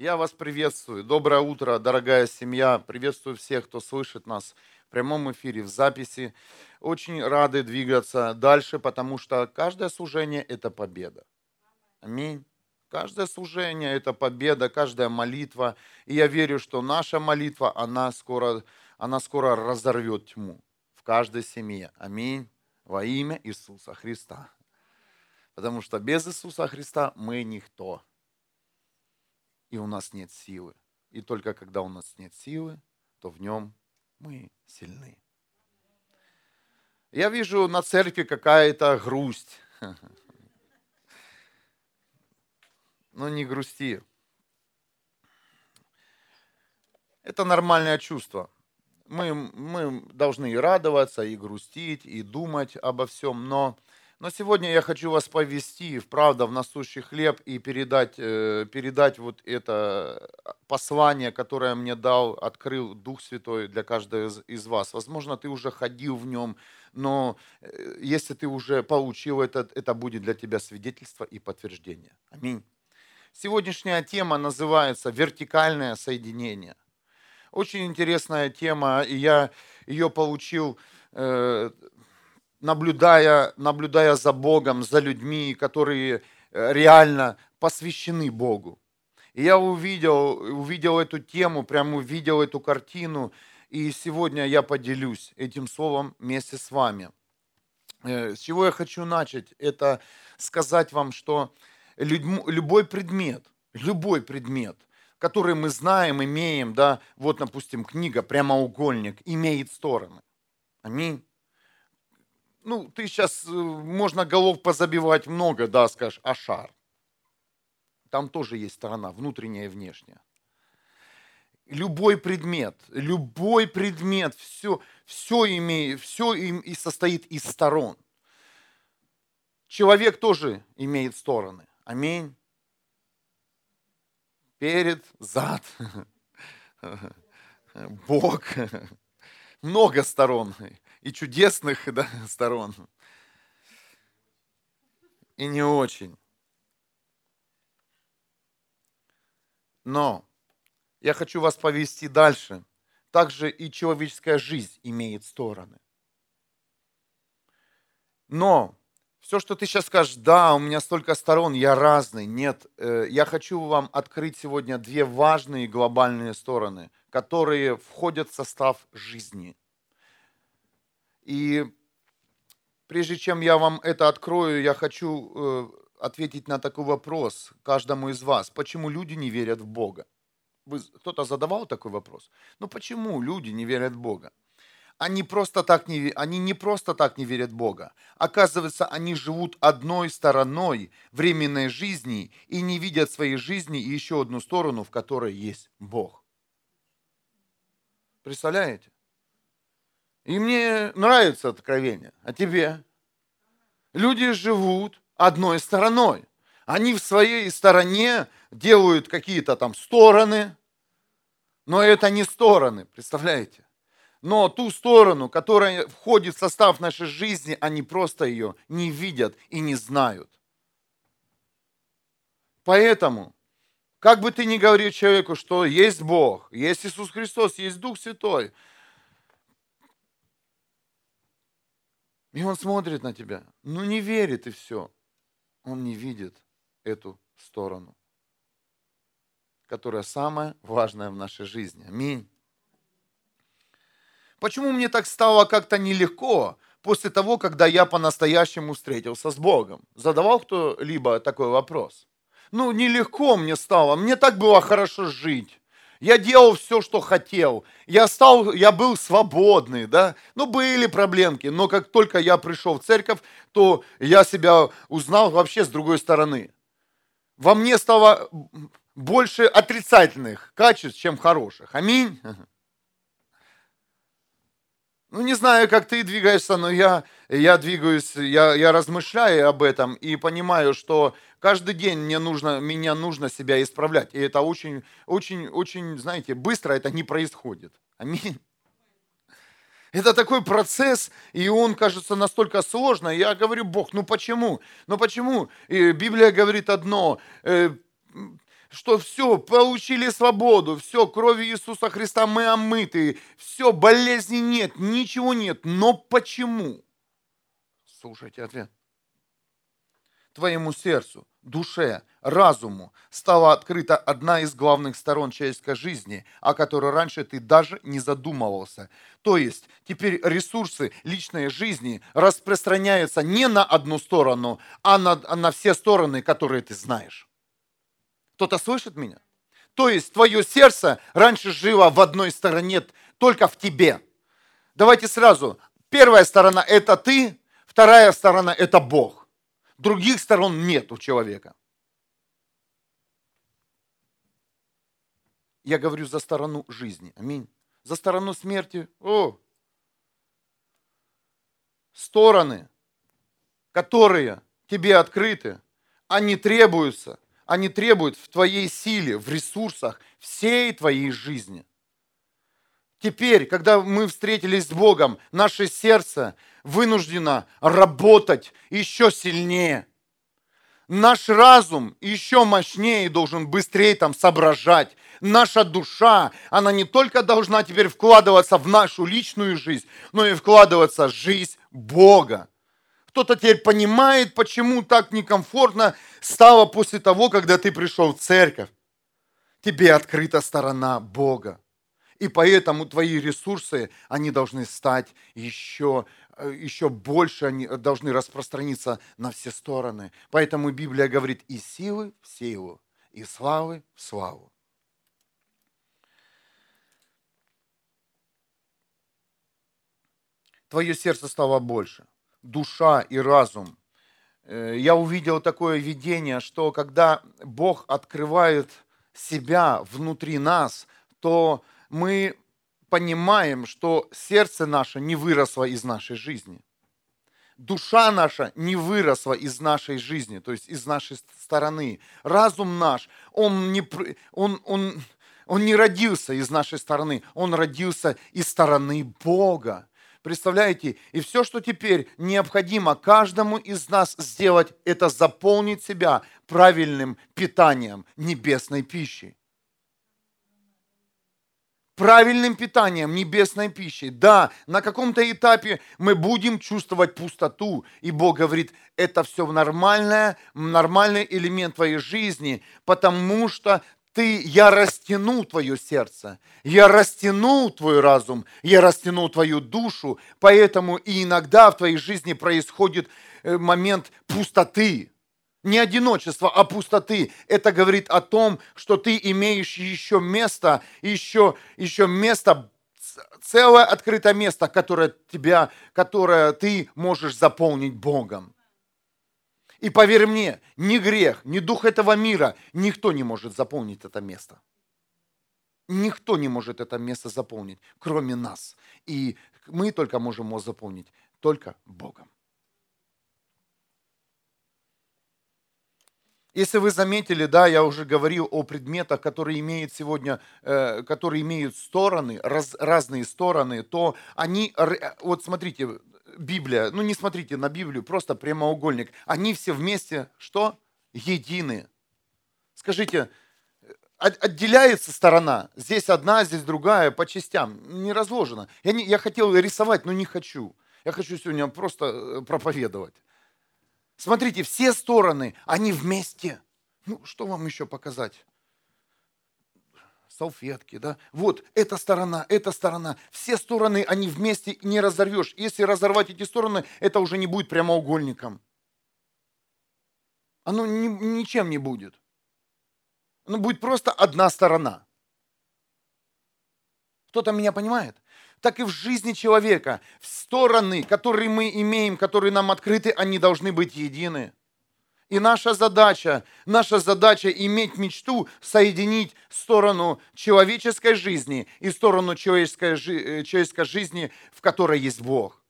Я вас приветствую. Доброе утро, дорогая семья. Приветствую всех, кто слышит нас в прямом эфире, в записи. Очень рады двигаться дальше, потому что каждое служение – это победа. Аминь. Каждое служение – это победа, каждая молитва. И я верю, что наша молитва, она скоро, она скоро разорвет тьму в каждой семье. Аминь. Во имя Иисуса Христа. Потому что без Иисуса Христа мы никто. И у нас нет силы. И только когда у нас нет силы, то в нем мы сильны. Я вижу на церкви какая-то грусть. Ну не грусти. Это нормальное чувство. Мы, мы должны и радоваться, и грустить, и думать обо всем, но но сегодня я хочу вас повести, правда, в насущий хлеб и передать, э, передать вот это послание, которое мне дал, открыл Дух Святой для каждого из, вас. Возможно, ты уже ходил в нем, но э, если ты уже получил это, это будет для тебя свидетельство и подтверждение. Аминь. Сегодняшняя тема называется «Вертикальное соединение». Очень интересная тема, и я ее получил э, наблюдая, наблюдая за Богом, за людьми, которые э, реально посвящены Богу. И я увидел, увидел эту тему, прямо увидел эту картину, и сегодня я поделюсь этим словом вместе с вами. Э, с чего я хочу начать? Это сказать вам, что любой предмет, любой предмет, который мы знаем, имеем, да, вот, допустим, книга «Прямоугольник» имеет стороны. Аминь ну, ты сейчас, э, можно голов позабивать много, да, скажешь, а шар. Там тоже есть сторона, внутренняя и внешняя. Любой предмет, любой предмет, все, все, имеет, все им и состоит из сторон. Человек тоже имеет стороны. Аминь. Перед, зад. Бог. Много сторон и чудесных да, сторон, и не очень. Но я хочу вас повести дальше. Также и человеческая жизнь имеет стороны. Но все, что ты сейчас скажешь, да, у меня столько сторон, я разный. Нет, э, я хочу вам открыть сегодня две важные глобальные стороны, которые входят в состав жизни – и прежде чем я вам это открою, я хочу э, ответить на такой вопрос каждому из вас. Почему люди не верят в Бога? Вы, кто-то задавал такой вопрос? Ну почему люди не верят в Бога? Они, просто так не, они не просто так не верят в Бога. Оказывается, они живут одной стороной временной жизни и не видят своей жизни еще одну сторону, в которой есть Бог. Представляете? И мне нравится откровение. А тебе? Люди живут одной стороной. Они в своей стороне делают какие-то там стороны, но это не стороны, представляете? Но ту сторону, которая входит в состав нашей жизни, они просто ее не видят и не знают. Поэтому, как бы ты ни говорил человеку, что есть Бог, есть Иисус Христос, есть Дух Святой, И он смотрит на тебя, ну не верит и все. Он не видит эту сторону, которая самая важная в нашей жизни. Аминь. Почему мне так стало как-то нелегко после того, когда я по-настоящему встретился с Богом? Задавал кто-либо такой вопрос? Ну, нелегко мне стало, мне так было хорошо жить. Я делал все, что хотел. Я, стал, я был свободный, да. Ну, были проблемки, но как только я пришел в церковь, то я себя узнал вообще с другой стороны. Во мне стало больше отрицательных качеств, чем хороших. Аминь. Ну, не знаю, как ты двигаешься, но я, я двигаюсь, я, я размышляю об этом и понимаю, что каждый день мне нужно, меня нужно себя исправлять. И это очень, очень, очень, знаете, быстро это не происходит. Аминь. Это такой процесс, и он кажется настолько сложно. Я говорю, Бог, ну почему? Ну почему? И Библия говорит одно, э, что все, получили свободу, все, кровью Иисуса Христа мы омыты, все, болезни нет, ничего нет. Но почему? Слушайте ответ. Твоему сердцу, душе, разуму стала открыта одна из главных сторон человеческой жизни, о которой раньше ты даже не задумывался. То есть теперь ресурсы личной жизни распространяются не на одну сторону, а на, на все стороны, которые ты знаешь. Кто-то слышит меня? То есть твое сердце раньше жило в одной стороне, только в тебе. Давайте сразу. Первая сторона – это ты, вторая сторона – это Бог. Других сторон нет у человека. Я говорю за сторону жизни. Аминь. За сторону смерти. О! Стороны, которые тебе открыты, они требуются. Они требуют в твоей силе, в ресурсах всей твоей жизни. Теперь, когда мы встретились с Богом, наше сердце вынуждено работать еще сильнее. Наш разум еще мощнее должен быстрее там соображать. Наша душа, она не только должна теперь вкладываться в нашу личную жизнь, но и вкладываться в жизнь Бога. Кто-то теперь понимает, почему так некомфортно стало после того, когда ты пришел в церковь. Тебе открыта сторона Бога. И поэтому твои ресурсы, они должны стать еще Э, еще больше они должны распространиться на все стороны. Поэтому Библия говорит и силы в силу, и славы в славу. Твое сердце стало больше, душа и разум. Э, я увидел такое видение, что когда Бог открывает себя внутри нас, то мы понимаем, что сердце наше не выросло из нашей жизни. Душа наша не выросла из нашей жизни, то есть из нашей стороны. Разум наш, он не, он, он, он не родился из нашей стороны, он родился из стороны Бога. Представляете? И все, что теперь необходимо каждому из нас сделать, это заполнить себя правильным питанием небесной пищей правильным питанием, небесной пищей. Да, на каком-то этапе мы будем чувствовать пустоту, и Бог говорит, это все нормальное, нормальный элемент твоей жизни, потому что ты, я растяну твое сердце, я растяну твой разум, я растяну твою душу, поэтому и иногда в твоей жизни происходит э, момент пустоты, не одиночества, а пустоты. Это говорит о том, что ты имеешь еще место, еще, еще место, целое открытое место, которое, тебя, которое ты можешь заполнить Богом. И поверь мне, ни грех, ни дух этого мира, никто не может заполнить это место. Никто не может это место заполнить, кроме нас. И мы только можем его заполнить, только Богом. Если вы заметили, да, я уже говорил о предметах, которые имеют сегодня, э, которые имеют стороны, раз, разные стороны, то они, вот смотрите, Библия, ну не смотрите на Библию, просто прямоугольник, они все вместе, что? Едины. Скажите, отделяется сторона, здесь одна, здесь другая, по частям, не разложено. Я, не, я хотел рисовать, но не хочу. Я хочу сегодня просто э, проповедовать. Смотрите, все стороны, они вместе. Ну, что вам еще показать? Салфетки, да. Вот, эта сторона, эта сторона. Все стороны, они вместе не разорвешь. Если разорвать эти стороны, это уже не будет прямоугольником. Оно ни, ничем не будет. Оно будет просто одна сторона. Кто-то меня понимает? так и в жизни человека. Стороны, которые мы имеем, которые нам открыты, они должны быть едины. И наша задача, наша задача иметь мечту соединить сторону человеческой жизни и сторону человеческой, э, человеческой жизни, в которой есть Бог.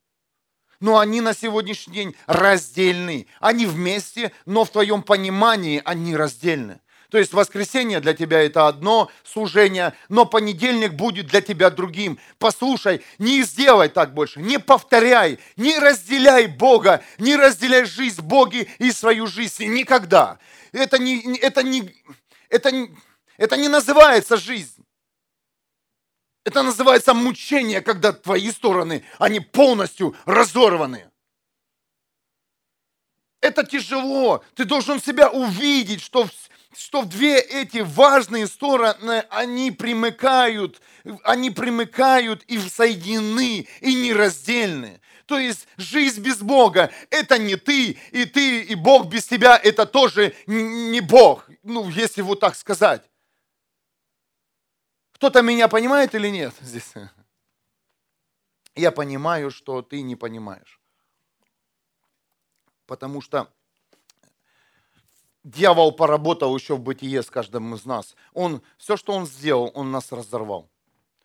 Но они на сегодняшний день раздельны. Они вместе, но в твоем понимании они раздельны. То есть воскресенье для тебя это одно служение, но понедельник будет для тебя другим. Послушай, не сделай так больше, не повторяй, не разделяй Бога, не разделяй жизнь Боги и свою жизнь никогда. Это не, это не, Это, это не называется жизнь. Это называется мучение, когда твои стороны, они полностью разорваны. Это тяжело. Ты должен себя увидеть, что, что две эти важные стороны, они примыкают, они примыкают и соединены, и нераздельны. То есть жизнь без Бога – это не ты, и ты, и Бог без тебя – это тоже не Бог, ну, если вот так сказать. Кто-то меня понимает или нет здесь? Я понимаю, что ты не понимаешь. Потому что дьявол поработал еще в бытие с каждым из нас. Он, все, что он сделал, он нас разорвал.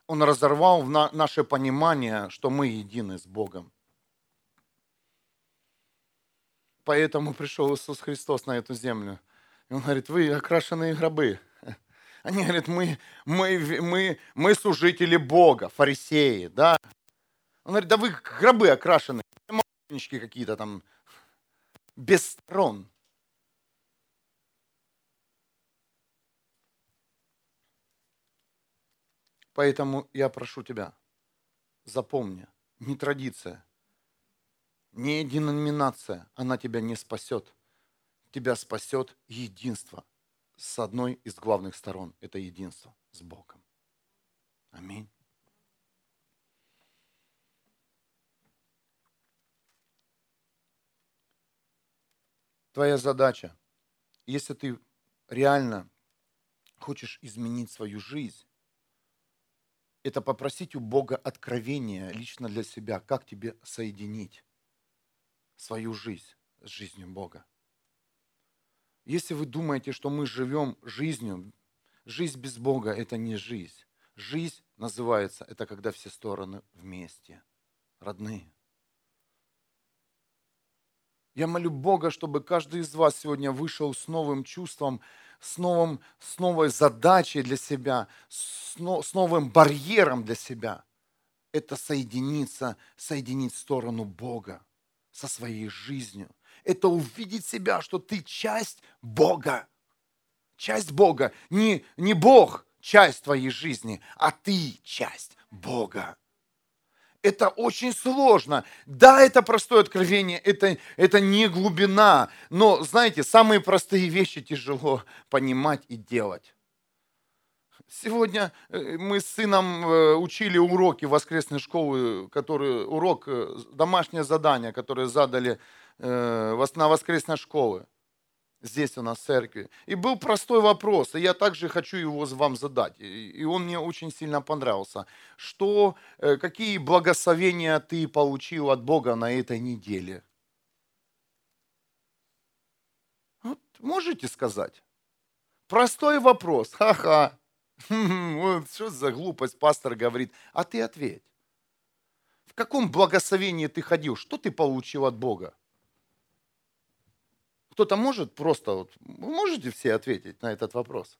Он разорвал в на, наше понимание, что мы едины с Богом. Поэтому пришел Иисус Христос на эту землю. И он говорит, вы окрашенные гробы. Они говорят, мы, мы, мы, мы служители Бога, фарисеи, да. Он говорит, да вы гробы окрашены, какие-то там, без сторон. Поэтому я прошу тебя, запомни, не традиция, не деноминация, она тебя не спасет. Тебя спасет единство – с одной из главных сторон. Это единство с Богом. Аминь. Твоя задача, если ты реально хочешь изменить свою жизнь, это попросить у Бога откровения лично для себя, как тебе соединить свою жизнь с жизнью Бога. Если вы думаете, что мы живем жизнью, жизнь без Бога – это не жизнь. Жизнь называется, это когда все стороны вместе, родные. Я молю Бога, чтобы каждый из вас сегодня вышел с новым чувством, с, новым, с новой задачей для себя, с, но, с новым барьером для себя. Это соединиться, соединить сторону Бога со своей жизнью – это увидеть себя, что ты часть Бога. Часть Бога. Не, не Бог часть твоей жизни, а ты часть Бога. Это очень сложно. Да, это простое откровение, это, это не глубина. Но, знаете, самые простые вещи тяжело понимать и делать. Сегодня э, мы с сыном э, учили уроки воскресной школы, который, урок, э, домашнее задание, которое задали на воскресной школы, здесь у нас в церкви. И был простой вопрос, и я также хочу его вам задать. И он мне очень сильно понравился. Что, э, какие благословения ты получил от Бога на этой неделе? Вот, можете сказать? Простой вопрос. Ха-ха. Вот что за глупость пастор говорит. А ты ответь. В каком благословении ты ходил? Что ты получил от Бога? Кто-то может просто, вот, вы можете все ответить на этот вопрос?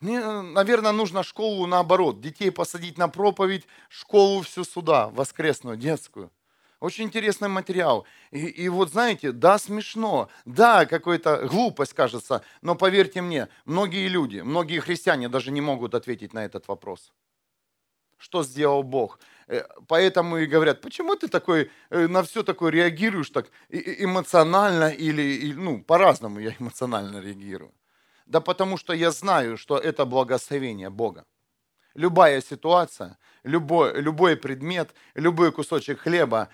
Мне, наверное, нужно школу наоборот, детей посадить на проповедь, школу всю сюда, воскресную, детскую. Очень интересный материал. И, и вот знаете, да, смешно, да, какая-то глупость кажется, но поверьте мне, многие люди, многие христиане даже не могут ответить на этот вопрос. Что сделал Бог? Э, поэтому и говорят, почему ты такой, э, на все такое реагируешь так эмоционально или, ну, по-разному я эмоционально реагирую. Да потому что я знаю, что это благословение Бога. Любая ситуация, любой, любой предмет, любой кусочек хлеба,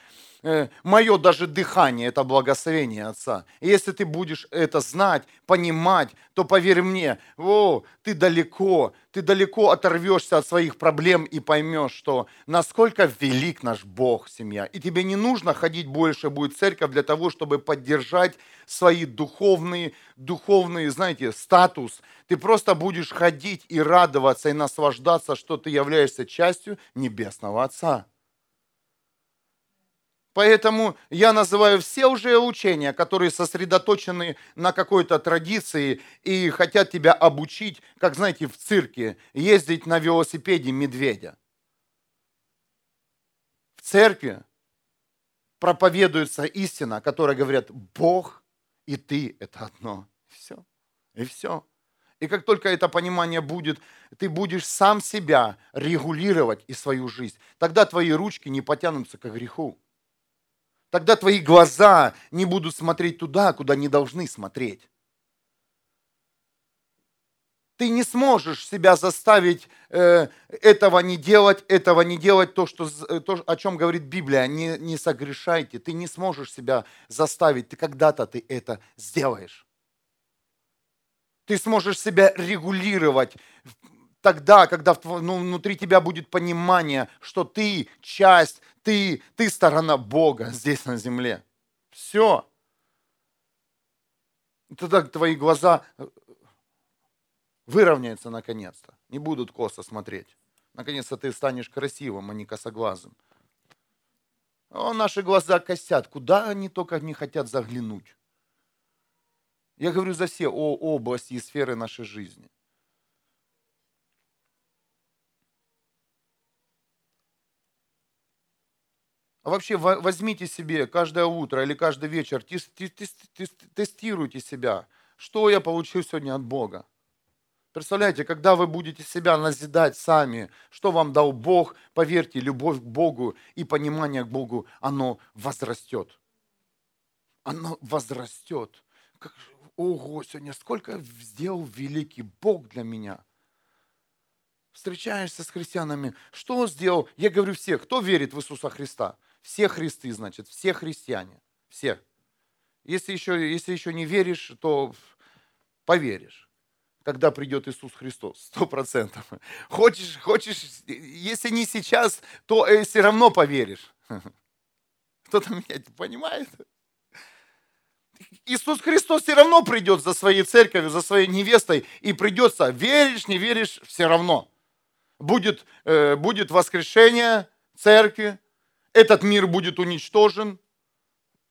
мое даже дыхание – это благословение Отца. И если ты будешь это знать, понимать, то поверь мне, о, ты далеко, ты далеко оторвешься от своих проблем и поймешь, что насколько велик наш Бог, семья. И тебе не нужно ходить больше будет церковь для того, чтобы поддержать свои духовные, духовные, знаете, статус. Ты просто будешь ходить и радоваться, и наслаждаться, что ты являешься частью Небесного Отца. Поэтому я называю все уже учения, которые сосредоточены на какой-то традиции и хотят тебя обучить, как, знаете, в цирке, ездить на велосипеде медведя. В церкви проповедуется истина, которая говорит, Бог и ты – это одно. И все. И все. И как только это понимание будет, ты будешь сам себя регулировать и свою жизнь. Тогда твои ручки не потянутся к греху. Тогда твои глаза не будут смотреть туда, куда не должны смотреть. Ты не сможешь себя заставить э, этого не делать, этого не делать, то, что, э, то, о чем говорит Библия, не, не согрешайте. Ты не сможешь себя заставить, ты когда-то ты это сделаешь. Ты сможешь себя регулировать тогда, когда ну, внутри тебя будет понимание, что ты часть, ты, ты сторона Бога здесь на земле. Все. Тогда твои глаза э, выровняются наконец-то, не будут косо смотреть. Наконец-то ты станешь красивым, а не косоглазым. О, наши глаза косят, куда они только не хотят заглянуть. Я говорю за все области и сферы нашей жизни. А вообще возьмите себе каждое утро или каждый вечер, тестируйте себя, что я получил сегодня от Бога. Представляете, когда вы будете себя назидать сами, что вам дал Бог, поверьте, любовь к Богу и понимание к Богу, оно возрастет. Оно возрастет. Как, ого, сегодня сколько сделал великий Бог для меня. Встречаешься с христианами, что он сделал? Я говорю все, кто верит в Иисуса Христа? Все христы, значит, все христиане, все. Если еще, если еще не веришь, то поверишь когда придет Иисус Христос, сто процентов. Хочешь, хочешь, если не сейчас, то э, все равно поверишь. Кто-то меня понимает? Иисус Христос все равно придет за своей церковью, за своей невестой, и придется, веришь, не веришь, все равно. Будет, э, будет воскрешение церкви, этот мир будет уничтожен.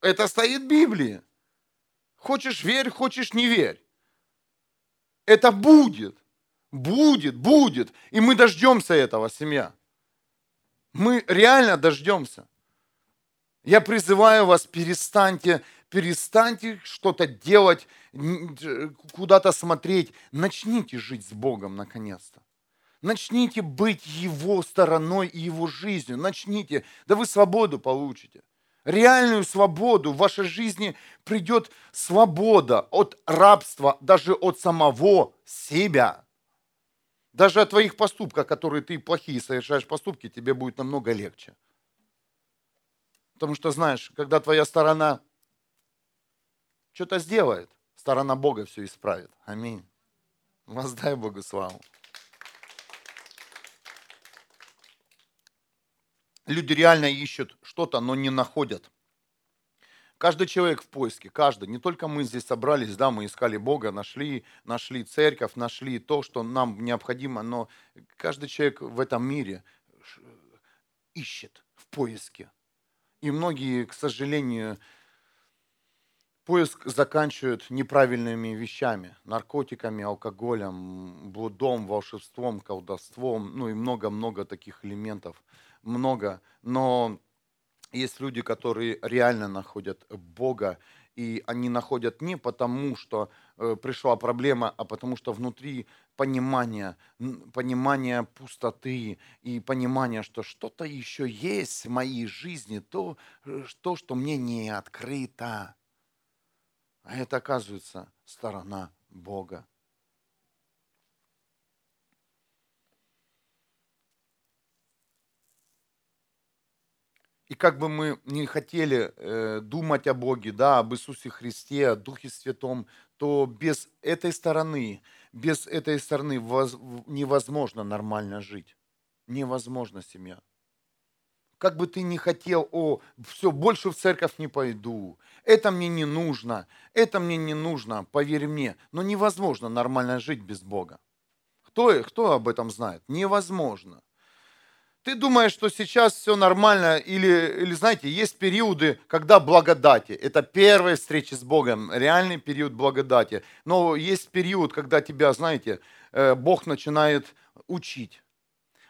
Это стоит в Библии. Хочешь верь, хочешь не верь. Это будет. Будет, будет. И мы дождемся этого, семья. Мы реально дождемся. Я призываю вас, перестаньте, перестаньте что-то делать, куда-то смотреть. Начните жить с Богом наконец-то. Начните быть Его стороной и Его жизнью. Начните. Да вы свободу получите реальную свободу, в вашей жизни придет свобода от рабства, даже от самого себя. Даже от твоих поступков, которые ты плохие совершаешь поступки, тебе будет намного легче. Потому что, знаешь, когда твоя сторона что-то сделает, сторона Бога все исправит. Аминь. Воздай Богу славу. Люди реально ищут что-то, но не находят. Каждый человек в поиске, каждый. Не только мы здесь собрались, да, мы искали Бога, нашли, нашли церковь, нашли то, что нам необходимо, но каждый человек в этом мире ищет в поиске. И многие, к сожалению, поиск заканчивают неправильными вещами, наркотиками, алкоголем, блудом, волшебством, колдовством, ну и много-много таких элементов – много, но есть люди, которые реально находят Бога, и они находят не потому, что э, пришла проблема, а потому что внутри понимание, понимание пустоты и понимание, что что-то еще есть в моей жизни, то, э, то, что мне не открыто. А это, оказывается, сторона Бога. И как бы мы не хотели э, думать о Боге, да, об Иисусе Христе, о Духе Святом, то без этой стороны, без этой стороны воз, невозможно нормально жить. Невозможно семья. Как бы ты ни хотел, о, все, больше в церковь не пойду, это мне не нужно, это мне не нужно, поверь мне, но невозможно нормально жить без Бога. Кто, кто об этом знает? Невозможно. Ты думаешь, что сейчас все нормально, или, или знаете, есть периоды, когда благодати. Это первая встреча с Богом, реальный период благодати. Но есть период, когда тебя, знаете, э, Бог начинает учить.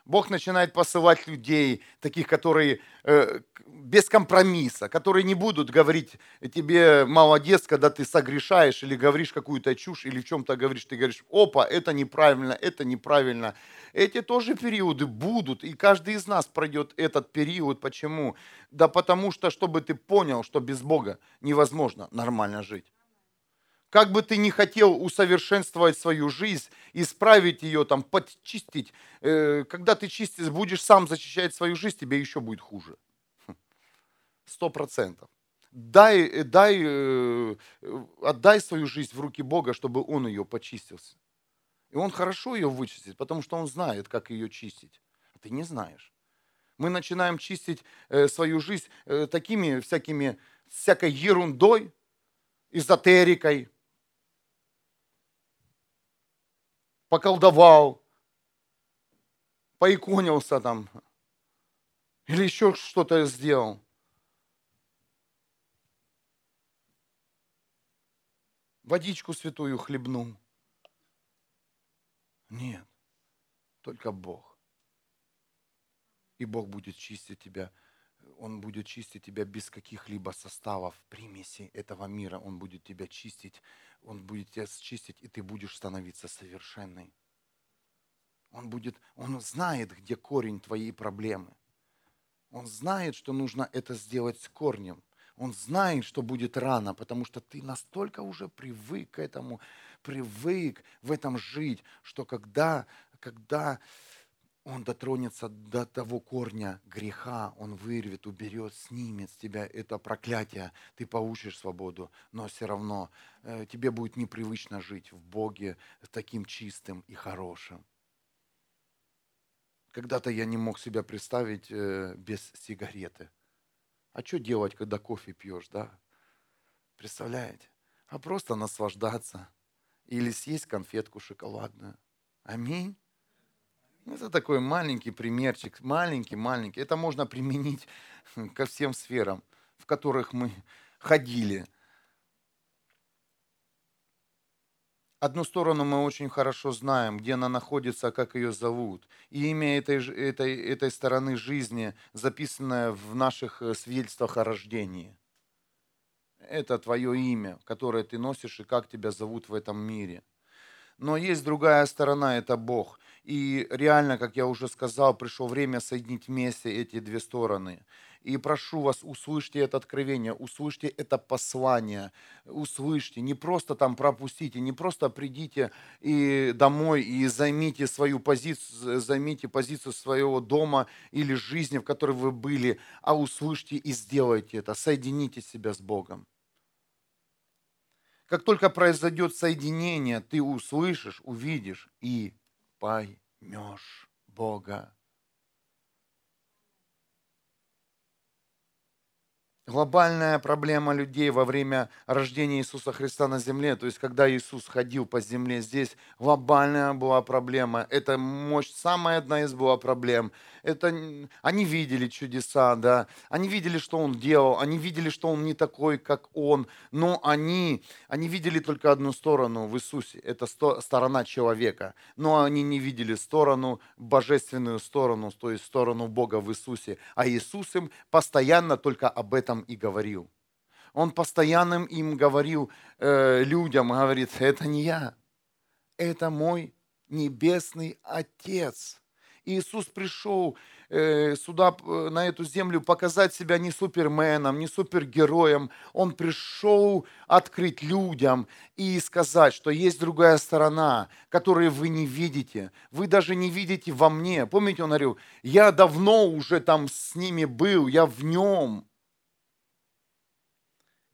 Бог начинает посылать людей, таких, которые э, без компромисса, которые не будут говорить тебе молодец, когда ты согрешаешь или говоришь какую-то чушь, или в чем-то говоришь, ты говоришь, опа, это неправильно, это неправильно. Эти тоже периоды будут, и каждый из нас пройдет этот период. Почему? Да потому что, чтобы ты понял, что без Бога невозможно нормально жить. Как бы ты ни хотел усовершенствовать свою жизнь, исправить ее, там, подчистить, э, когда ты чистишь, будешь сам защищать свою жизнь, тебе еще будет хуже. Сто процентов. Дай, э, дай, э, отдай свою жизнь в руки Бога, чтобы Он ее почистился. И Он хорошо ее вычистит, потому что Он знает, как ее чистить. А ты не знаешь. Мы начинаем чистить свою жизнь такими всякими, всякой ерундой, эзотерикой, поколдовал, поиконился там, или еще что-то сделал. Водичку святую хлебнул. Нет, только Бог. И Бог будет чистить тебя. Он будет чистить тебя без каких-либо составов, примесей этого мира. Он будет тебя чистить он будет тебя счистить, и ты будешь становиться совершенной. Он, будет, он знает, где корень твоей проблемы. Он знает, что нужно это сделать с корнем. Он знает, что будет рано, потому что ты настолько уже привык к этому, привык в этом жить, что когда, когда он дотронется до того корня греха, Он вырвет, уберет, снимет с тебя это проклятие. Ты получишь свободу, но все равно э, тебе будет непривычно жить в Боге таким чистым и хорошим. Когда-то я не мог себя представить э, без сигареты. А что делать, когда кофе пьешь, да? Представляете? А просто наслаждаться. Или съесть конфетку шоколадную. Аминь. Это такой маленький примерчик, маленький-маленький. Это можно применить ко всем сферам, в которых мы ходили. Одну сторону мы очень хорошо знаем, где она находится, как ее зовут. И имя этой, этой, этой стороны жизни, записанное в наших э, свидетельствах о рождении. Это твое имя, которое ты носишь и как тебя зовут в этом мире. Но есть другая сторона, это Бог. И реально, как я уже сказал, пришло время соединить вместе эти две стороны. И прошу вас, услышьте это откровение, услышьте это послание, услышьте, не просто там пропустите, не просто придите и домой и займите свою позицию, займите позицию своего дома или жизни, в которой вы были, а услышьте и сделайте это, соедините себя с Богом. Как только произойдет соединение, ты услышишь, увидишь и поймешь Бога. Глобальная проблема людей во время рождения Иисуса Христа на земле, то есть когда Иисус ходил по земле здесь, глобальная была проблема. Это мощь, самая одна из была проблем. Это, они видели чудеса, да, они видели, что Он делал, они видели, что Он не такой, как Он, но они, они видели только одну сторону в Иисусе, это сто, сторона человека, но они не видели сторону, божественную сторону, то есть сторону Бога в Иисусе, а Иисус им постоянно только об этом этом и говорил. Он постоянно им говорил, э, людям, говорит, это не я, это мой небесный Отец. Иисус пришел э, сюда, на эту землю, показать себя не суперменом, не супергероем. Он пришел открыть людям и сказать, что есть другая сторона, которую вы не видите. Вы даже не видите во мне. Помните, он говорил, я давно уже там с ними был, я в нем.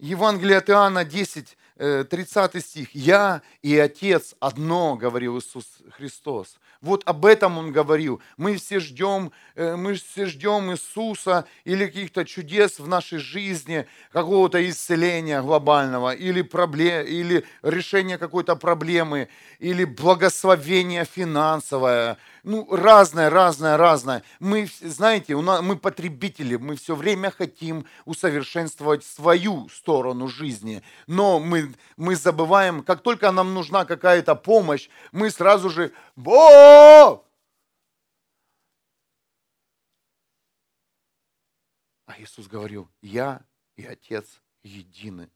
Евангелие от Иоанна 10, 30 э, стих. «Я и Отец одно», говорил Иисус Христос. Вот об этом Он говорил. Мы все ждем, э, мы все ждем Иисуса или каких-то чудес в нашей жизни, какого-то исцеления глобального, или, проблем, или решения какой-то проблемы, или благословения финансовое, ну, разное, разное, разное. Мы, знаете, у нас, мы потребители, мы все время хотим усовершенствовать свою сторону жизни, но мы, мы забываем, как только нам нужна какая-то помощь, мы сразу же «Бо!» А Иисус говорил «Я и Отец едины».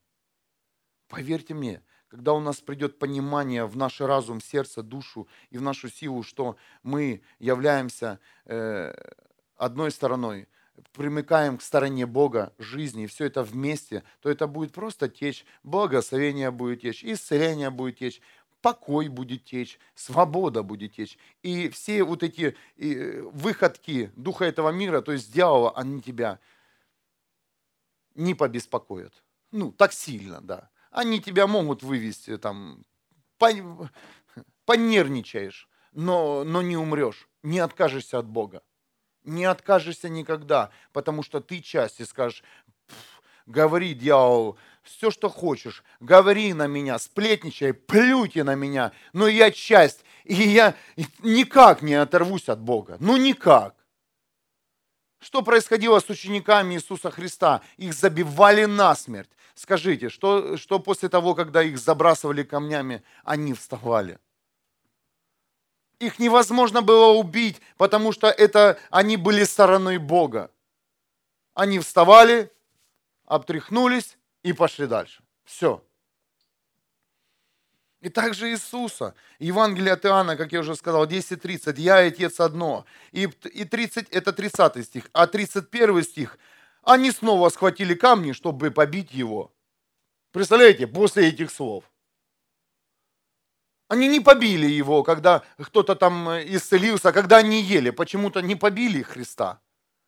Поверьте мне, когда у нас придет понимание в наш разум, сердце, душу и в нашу силу, что мы являемся э, одной стороной, примыкаем к стороне Бога, жизни, и все это вместе, то это будет просто течь, благословение будет течь, исцеление будет течь, покой будет течь, свобода будет течь. И все вот эти выходки духа этого мира, то есть дьявола, они тебя не побеспокоят. Ну, так сильно, да. Они тебя могут вывести, там, понервничаешь, но, но не умрешь, не откажешься от Бога. Не откажешься никогда, потому что ты часть и скажешь, говори, дьявол, все, что хочешь, говори на меня, сплетничай, плюйте на меня, но я часть, и я никак не оторвусь от Бога, ну никак. Что происходило с учениками Иисуса Христа? Их забивали насмерть. Скажите, что, что после того, когда их забрасывали камнями, они вставали? Их невозможно было убить, потому что это они были стороной Бога. Они вставали, обтряхнулись и пошли дальше. Все. И также Иисуса. Евангелие от Иоанна, как я уже сказал, 10.30. «Я и Отец одно». И, и 30, это 30 стих. А 31 стих. Они снова схватили камни, чтобы побить его. Представляете, после этих слов. Они не побили его, когда кто-то там исцелился, когда они ели. Почему-то не побили Христа.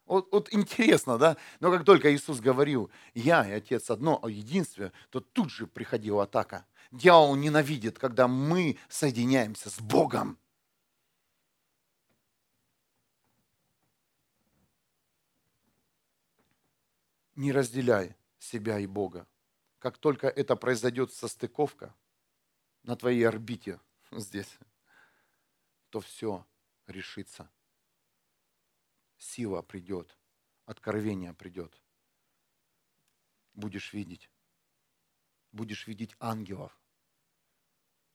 Вот, вот интересно, да? Но как только Иисус говорил, я и Отец одно, о единстве, то тут же приходила атака. Дьявол ненавидит, когда мы соединяемся с Богом. Не разделяй себя и Бога. Как только это произойдет состыковка на твоей орбите здесь, то все решится сила придет, откровение придет. Будешь видеть. Будешь видеть ангелов.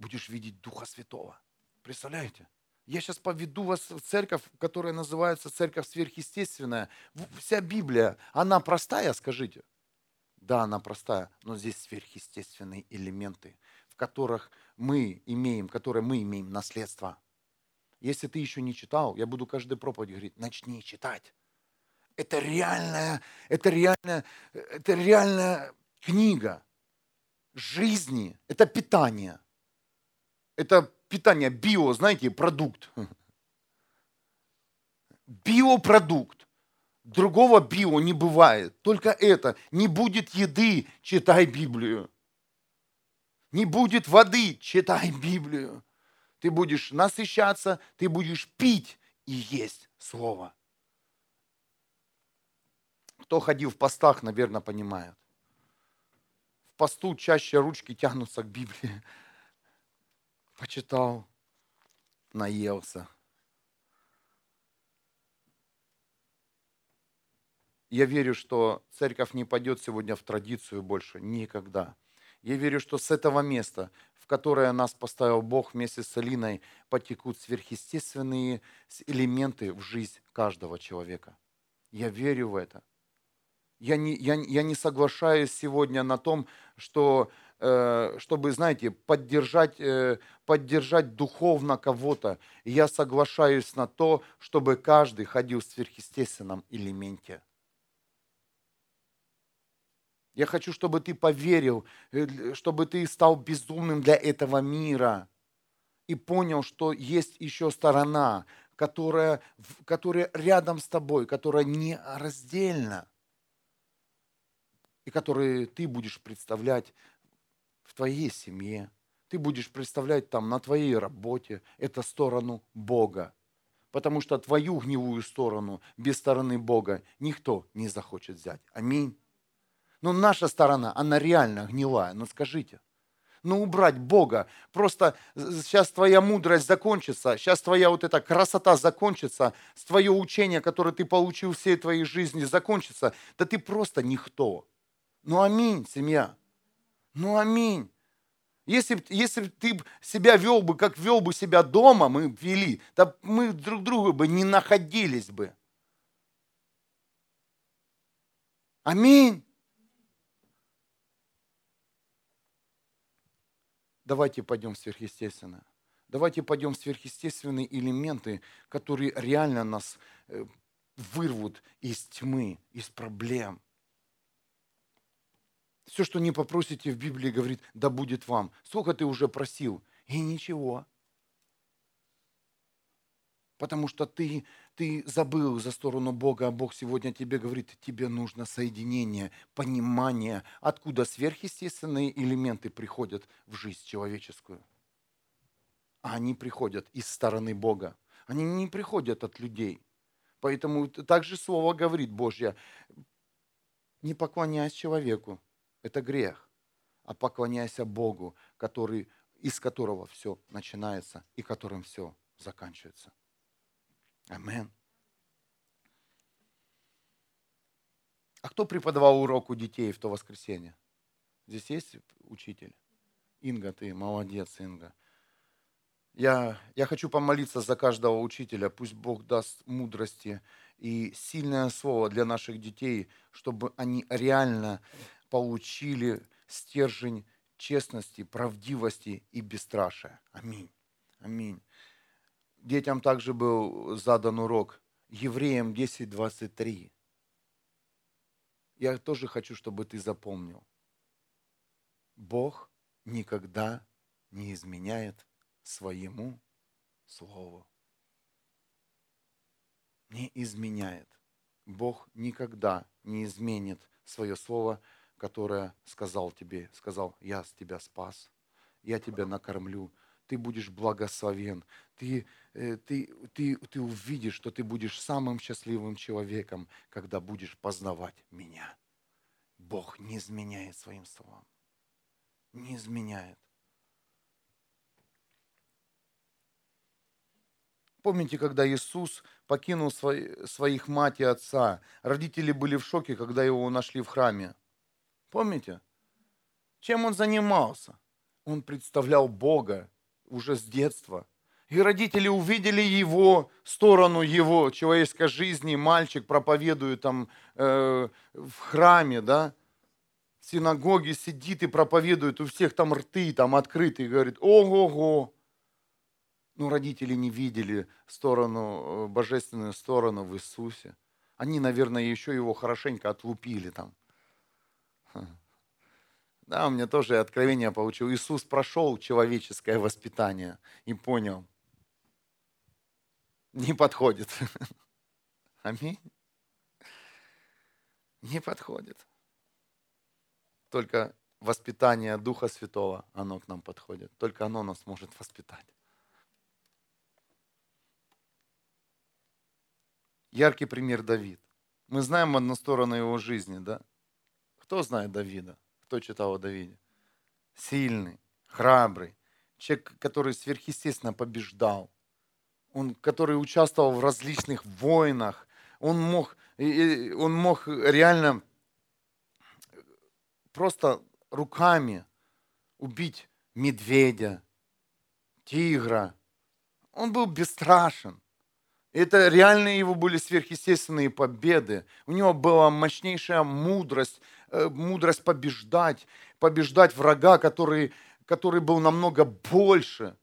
Будешь видеть Духа Святого. Представляете? Я сейчас поведу вас в церковь, которая называется церковь сверхъестественная. Вся Библия, она простая, скажите? Да, она простая, но здесь сверхъестественные элементы, в которых мы имеем, которые мы имеем наследство. Если ты еще не читал, я буду каждый проповедь говорить, начни читать. Это реальная, это реальная, это реальная книга жизни. Это питание. Это питание био, знаете, продукт. Биопродукт. Другого био не бывает. Только это. Не будет еды, читай Библию. Не будет воды, читай Библию. Ты будешь насыщаться, ты будешь пить и есть Слово. Кто ходил в постах, наверное, понимает. В посту чаще ручки тянутся к Библии. Почитал, наелся. Я верю, что церковь не пойдет сегодня в традицию больше. Никогда. Я верю, что с этого места, в которое нас поставил Бог вместе с Алиной, потекут сверхъестественные элементы в жизнь каждого человека. Я верю в это. Я не, я, я не соглашаюсь сегодня на том, что, чтобы, знаете, поддержать, э, поддержать духовно кого-то. Я соглашаюсь на то, чтобы каждый ходил в сверхъестественном элементе – я хочу, чтобы ты поверил, э, чтобы ты стал безумным для этого мира и понял, что есть еще сторона, которая, которая рядом с тобой, которая не раздельна, и которую ты будешь представлять в твоей семье, ты будешь представлять там на твоей работе, это сторону Бога. Потому что твою гнилую сторону без стороны Бога никто не захочет взять. Аминь. Но наша сторона, она реально гнилая. Ну скажите. Ну убрать Бога. Просто сейчас твоя мудрость закончится, сейчас твоя вот эта красота закончится, твое учение, которое ты получил всей твоей жизни, закончится. Да ты просто никто. Ну аминь, семья. Ну аминь. Если, если ты себя вел бы, как вел бы себя дома, мы вели, то мы друг друга бы не находились бы. Аминь. Давайте пойдем в сверхъестественное. Давайте пойдем в сверхъестественные элементы, которые реально нас э, вырвут из тьмы, из проблем. Все, что не попросите в Библии, говорит, да будет вам. Сколько ты уже просил? И ничего. Потому что ты, ты забыл за сторону Бога, а Бог сегодня тебе говорит, тебе нужно соединение, понимание, откуда сверхъестественные элементы приходят в жизнь человеческую. А они приходят из стороны Бога. Они не приходят от людей. Поэтому также Слово говорит Божье, не поклоняйся человеку, это грех, а поклоняйся Богу, который, из которого все начинается и которым все заканчивается. Амин. А кто преподавал урок у детей в то воскресенье? Здесь есть учитель? Инга, ты молодец, Инга. Я, я хочу помолиться за каждого учителя. Пусть Бог даст мудрости и сильное слово для наших детей, чтобы они реально получили стержень честности, правдивости и бесстрашия. Аминь. Аминь. Детям также был задан урок. Евреям 10.23. Я тоже хочу, чтобы ты запомнил. Бог никогда не изменяет своему слову. Не изменяет. Бог никогда не изменит свое слово, которое сказал тебе. Сказал, я с тебя спас, я тебя накормлю, ты будешь благословен, ты, э, ты, ты, ты увидишь, что ты будешь самым счастливым человеком, когда будешь познавать меня. Бог не изменяет своим словам. Не изменяет. Помните, когда Иисус покинул своих мать и отца, родители были в шоке, когда его нашли в храме. Помните? Чем он занимался? Он представлял Бога уже с детства. И родители увидели его сторону его человеческой жизни. Мальчик проповедует там э, в храме, да, в синагоге сидит и проповедует, у всех там рты там открыты, и говорит, ого-го, ну, родители не видели сторону, э, божественную сторону в Иисусе. Они, наверное, еще его хорошенько отлупили там. Да, у меня тоже откровение получил. Иисус прошел человеческое воспитание и понял. Не подходит. Аминь. Не подходит. Только воспитание Духа Святого, оно к нам подходит. Только оно нас может воспитать. Яркий пример Давид. Мы знаем одну сторону его жизни, да? Кто знает Давида? Кто читал о Давиде? Сильный, храбрый, человек, который сверхъестественно побеждал, он, который участвовал в различных войнах, он мог, он мог реально просто руками убить медведя, тигра. Он был бесстрашен. Это реальные его были сверхъестественные победы. У него была мощнейшая мудрость, мудрость побеждать, побеждать врага, который, который был намного больше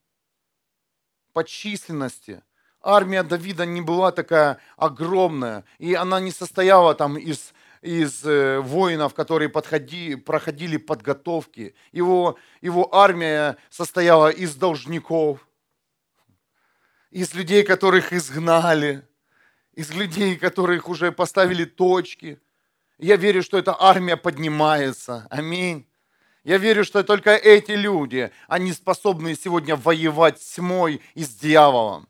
по численности. Армия Давида не была такая огромная, и она не состояла там из, из э, воинов, которые подходи, проходили подготовки. Его, его армия состояла из должников, из людей, которых изгнали, из людей, которых уже поставили точки. Я верю, что эта армия поднимается. Аминь. Я верю, что только эти люди, они способны сегодня воевать с тьмой и с дьяволом.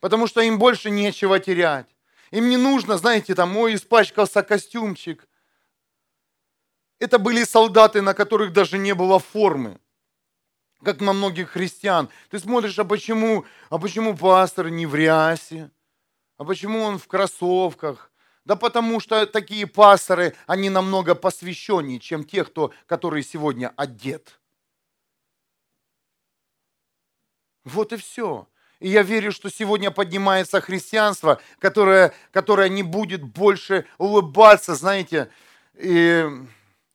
Потому что им больше нечего терять. Им не нужно, знаете, там, мой испачкался костюмчик. Это были солдаты, на которых даже не было формы как на многих христиан. Ты смотришь, а почему, а почему пастор не в рясе? А почему он в кроссовках? Да потому что такие пасторы, они намного посвященнее, чем те, кто, которые сегодня одет. Вот и все. И я верю, что сегодня поднимается христианство, которое, которое не будет больше улыбаться, знаете, и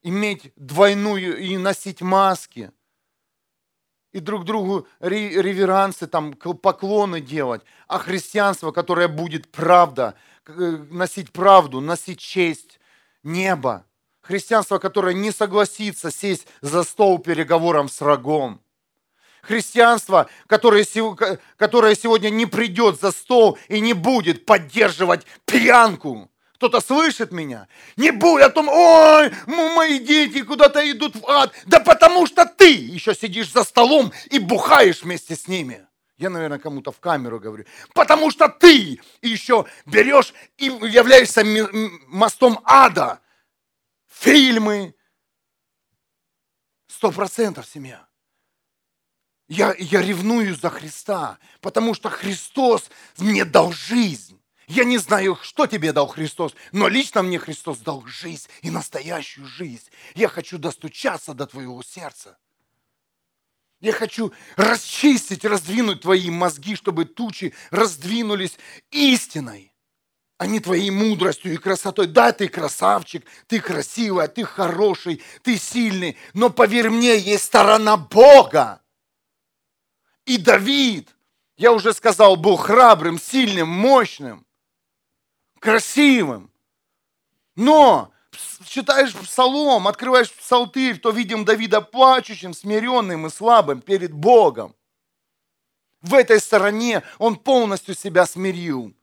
иметь двойную и носить маски, и друг другу реверансы, там, поклоны делать, а христианство, которое будет правда, носить правду, носить честь, небо. Христианство, которое не согласится сесть за стол переговором с врагом. Христианство, которое, которое сегодня не придет за стол и не будет поддерживать пьянку. Кто-то слышит меня? Не будь о том, ой, мои дети куда-то идут в ад. Да потому что ты еще сидишь за столом и бухаешь вместе с ними. Я, наверное, кому-то в камеру говорю. Потому что ты еще берешь и являешься мостом ада. Фильмы. Сто процентов семья. Я, я ревную за Христа, потому что Христос мне дал жизнь. Я не знаю, что тебе дал Христос, но лично мне Христос дал жизнь и настоящую жизнь. Я хочу достучаться до твоего сердца. Я хочу расчистить, раздвинуть твои мозги, чтобы тучи раздвинулись истиной, а не твоей мудростью и красотой. Да, ты красавчик, ты красивая, ты хороший, ты сильный, но поверь мне, есть сторона Бога. И Давид, я уже сказал, был храбрым, сильным, мощным красивым. Но читаешь псалом, открываешь псалтырь, то видим Давида плачущим, смиренным и слабым перед Богом. В этой стороне он полностью себя смирил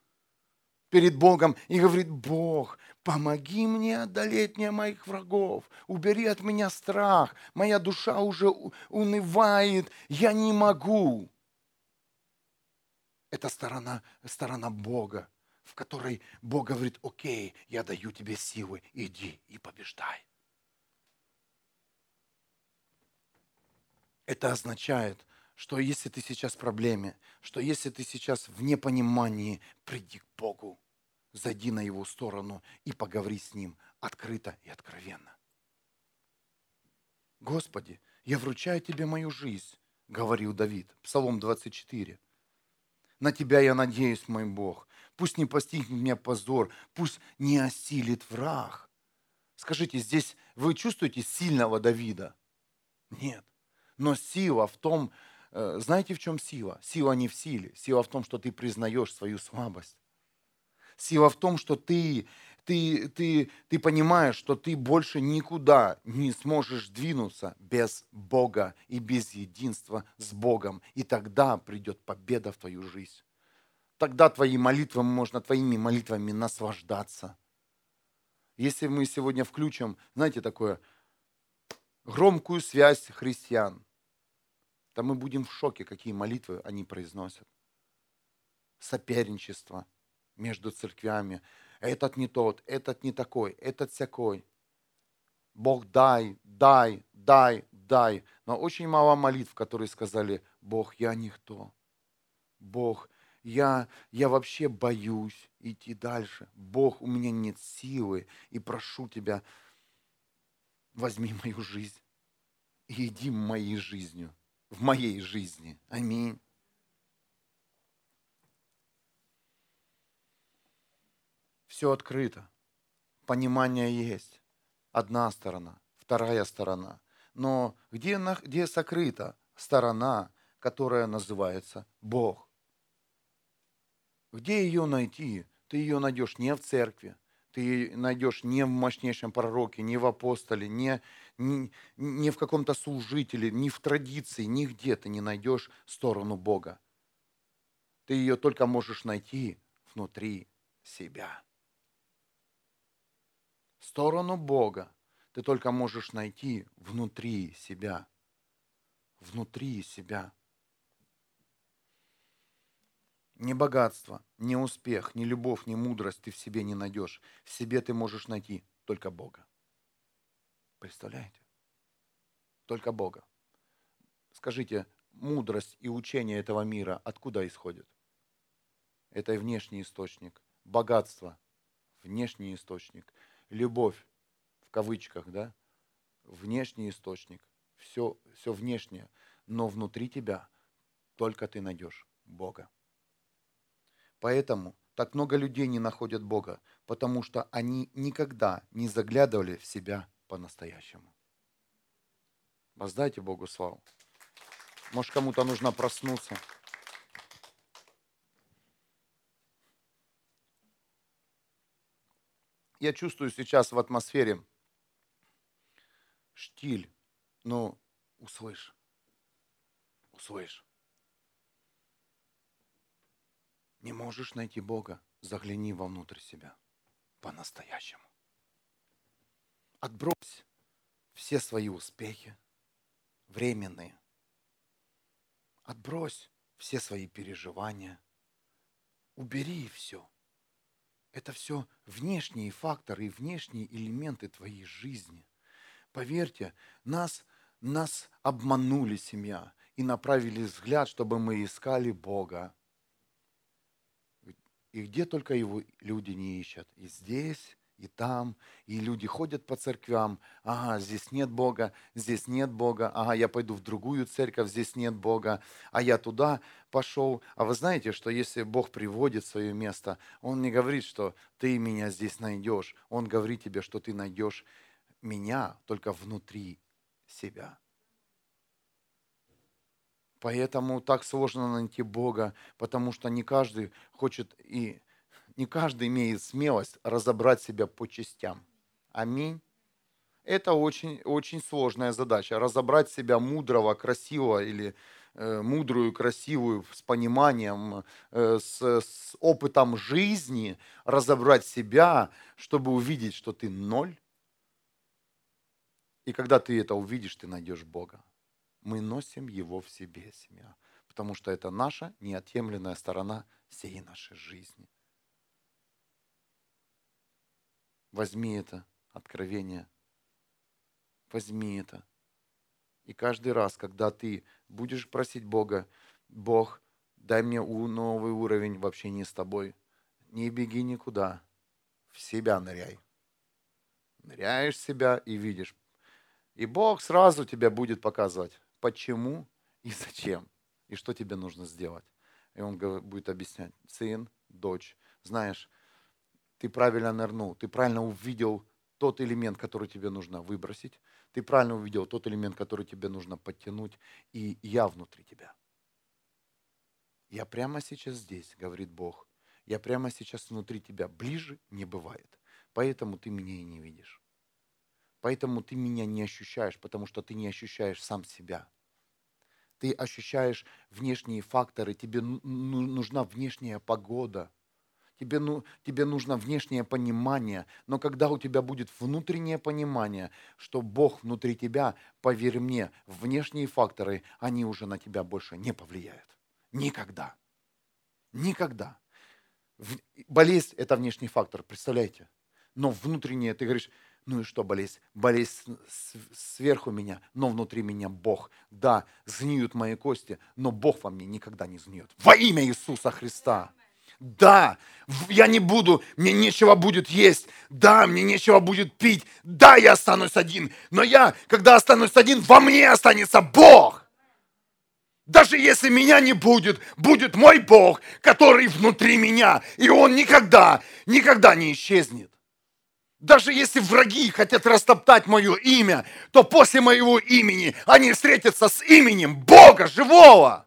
перед Богом и говорит, Бог, помоги мне одолеть мне моих врагов, убери от меня страх, моя душа уже унывает, я не могу. Это сторона, сторона Бога в которой Бог говорит, окей, я даю тебе силы, иди и побеждай. Это означает, что если ты сейчас в проблеме, что если ты сейчас в непонимании, приди к Богу, зайди на Его сторону и поговори с Ним открыто и откровенно. Господи, я вручаю Тебе мою жизнь, говорил Давид, Псалом 24. На Тебя я надеюсь, мой Бог. Пусть не постигнет меня позор, пусть не осилит враг. Скажите, здесь вы чувствуете сильного Давида? Нет. Но сила в том, э, знаете, в чем сила? Сила не в силе. Сила в том, что ты признаешь свою слабость. Сила в том, что ты, ты, ты, ты понимаешь, что ты больше никуда не сможешь двинуться без Бога и без единства с Богом. И тогда придет победа в твою жизнь. Тогда твои молитвы, можно твоими молитвами наслаждаться. Если мы сегодня включим, знаете, такое, громкую связь христиан, то мы будем в шоке, какие молитвы они произносят. Соперничество между церквями. Этот не тот, этот не такой, этот всякой. Бог дай, дай, дай, дай. Но очень мало молитв, которые сказали, Бог, я никто. Бог, я, я вообще боюсь идти дальше. Бог, у меня нет силы, и прошу Тебя, возьми мою жизнь и иди моей жизнью, в моей жизни. Аминь. Все открыто. Понимание есть. Одна сторона, вторая сторона. Но где, где сокрыта сторона, которая называется Бог? Где ее найти? Ты ее найдешь не в церкви, ты найдешь не в мощнейшем пророке, не в апостоле, не, не, не в каком-то служителе, не в традиции, нигде ты не найдешь сторону Бога. Ты ее только можешь найти внутри себя. Сторону Бога ты только можешь найти внутри себя. Внутри себя. Ни богатство, ни успех, ни любовь, ни мудрость ты в себе не найдешь. В себе ты можешь найти только Бога. Представляете? Только Бога. Скажите, мудрость и учение этого мира откуда исходит? Это внешний источник. Богатство – внешний источник. Любовь, в кавычках, да? Внешний источник. Все, все внешнее. Но внутри тебя только ты найдешь Бога. Поэтому так много людей не находят Бога? Потому что они никогда не заглядывали в себя по-настоящему. Воздайте Богу славу. Может, кому-то нужно проснуться. Я чувствую сейчас в атмосфере штиль. Ну, услышь. Услышь. Не можешь найти Бога, загляни вовнутрь себя по-настоящему. Отбрось все свои успехи, временные. Отбрось все свои переживания. Убери все. Это все внешние факторы и внешние элементы твоей жизни. Поверьте, нас, нас обманули семья и направили взгляд, чтобы мы искали Бога. И где только его люди не ищут. И здесь, и там, и люди ходят по церквям, ага, здесь нет Бога, здесь нет Бога, ага, я пойду в другую церковь, здесь нет Бога, а я туда пошел. А вы знаете, что если Бог приводит свое место, Он не говорит, что ты меня здесь найдешь, Он говорит тебе, что ты найдешь меня только внутри себя. Поэтому так сложно найти Бога, потому что не каждый хочет и не каждый имеет смелость разобрать себя по частям. Аминь. Это очень, очень сложная задача. Разобрать себя мудрого, красивого или э, мудрую, красивую, с пониманием, э, с, с опытом жизни, разобрать себя, чтобы увидеть, что ты ноль. И когда ты это увидишь, ты найдешь Бога мы носим его в себе, семья. Потому что это наша неотъемлемая сторона всей нашей жизни. Возьми это откровение. Возьми это. И каждый раз, когда ты будешь просить Бога, Бог, дай мне новый уровень в общении с тобой, не беги никуда, в себя ныряй. Ныряешь в себя и видишь. И Бог сразу тебя будет показывать почему и зачем, и что тебе нужно сделать. И он будет объяснять, сын, дочь, знаешь, ты правильно нырнул, ты правильно увидел тот элемент, который тебе нужно выбросить, ты правильно увидел тот элемент, который тебе нужно подтянуть, и я внутри тебя. Я прямо сейчас здесь, говорит Бог. Я прямо сейчас внутри тебя. Ближе не бывает. Поэтому ты меня и не видишь. Поэтому ты меня не ощущаешь, потому что ты не ощущаешь сам себя ты ощущаешь внешние факторы, тебе нужна внешняя погода, тебе, ну, тебе нужно внешнее понимание, но когда у тебя будет внутреннее понимание, что Бог внутри тебя, поверь мне, внешние факторы, они уже на тебя больше не повлияют. Никогда. Никогда. Болезнь – это внешний фактор, представляете? Но внутреннее, ты говоришь, ну и что болезнь? Болезнь сверху меня, но внутри меня Бог. Да, сгниют мои кости, но Бог во мне никогда не сгниет. Во имя Иисуса Христа. Да, я не буду, мне нечего будет есть. Да, мне нечего будет пить. Да, я останусь один. Но я, когда останусь один, во мне останется Бог. Даже если меня не будет, будет мой Бог, который внутри меня. И Он никогда, никогда не исчезнет. Даже если враги хотят растоптать мое имя, то после моего имени они встретятся с именем Бога живого.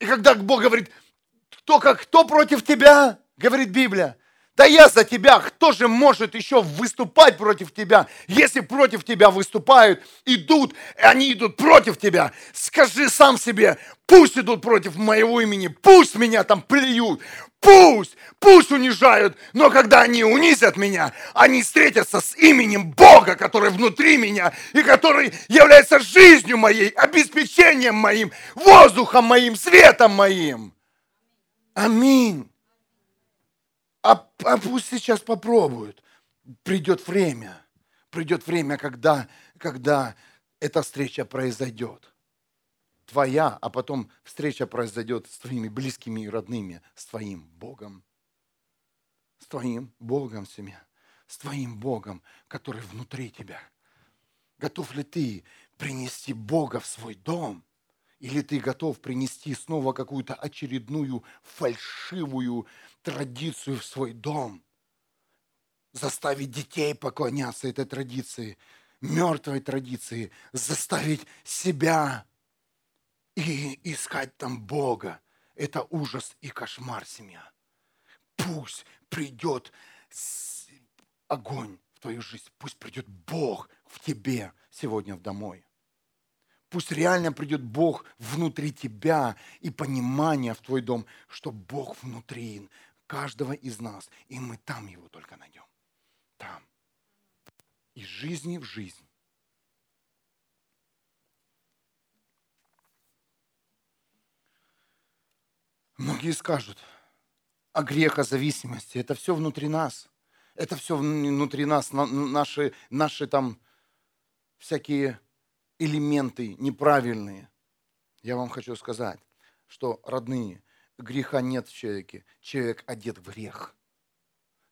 И когда Бог говорит, кто, как, кто против тебя, говорит Библия, да я за тебя, кто же может еще выступать против тебя? Если против тебя выступают, идут, они идут против тебя, скажи сам себе, пусть идут против моего имени, пусть меня там плюют, пусть, пусть унижают, но когда они унизят меня, они встретятся с именем Бога, который внутри меня и который является жизнью моей, обеспечением моим, воздухом моим, светом моим. Аминь. А, а пусть сейчас попробуют. Придет время. Придет время, когда, когда эта встреча произойдет. Твоя, а потом встреча произойдет с твоими близкими и родными, с твоим Богом. С твоим Богом, семья. С твоим Богом, который внутри тебя. Готов ли ты принести Бога в свой дом Или ты готов принести снова какую-то очередную фальшивую традицию в свой дом? Заставить детей поклоняться этой традиции, мертвой традиции, заставить себя и искать там Бога. Это ужас и кошмар, семья. Пусть придет огонь в твою жизнь, пусть придет Бог в тебе сегодня в домой. Пусть реально придет Бог внутри тебя и понимание в твой дом, что Бог внутри каждого из нас, и мы там его только найдем. Там. Из жизни в жизнь. Многие скажут о грехозависимости. Это все внутри нас. Это все внутри нас, наши, наши там всякие элементы неправильные. Я вам хочу сказать, что, родные, греха нет в человеке. Человек одет в грех.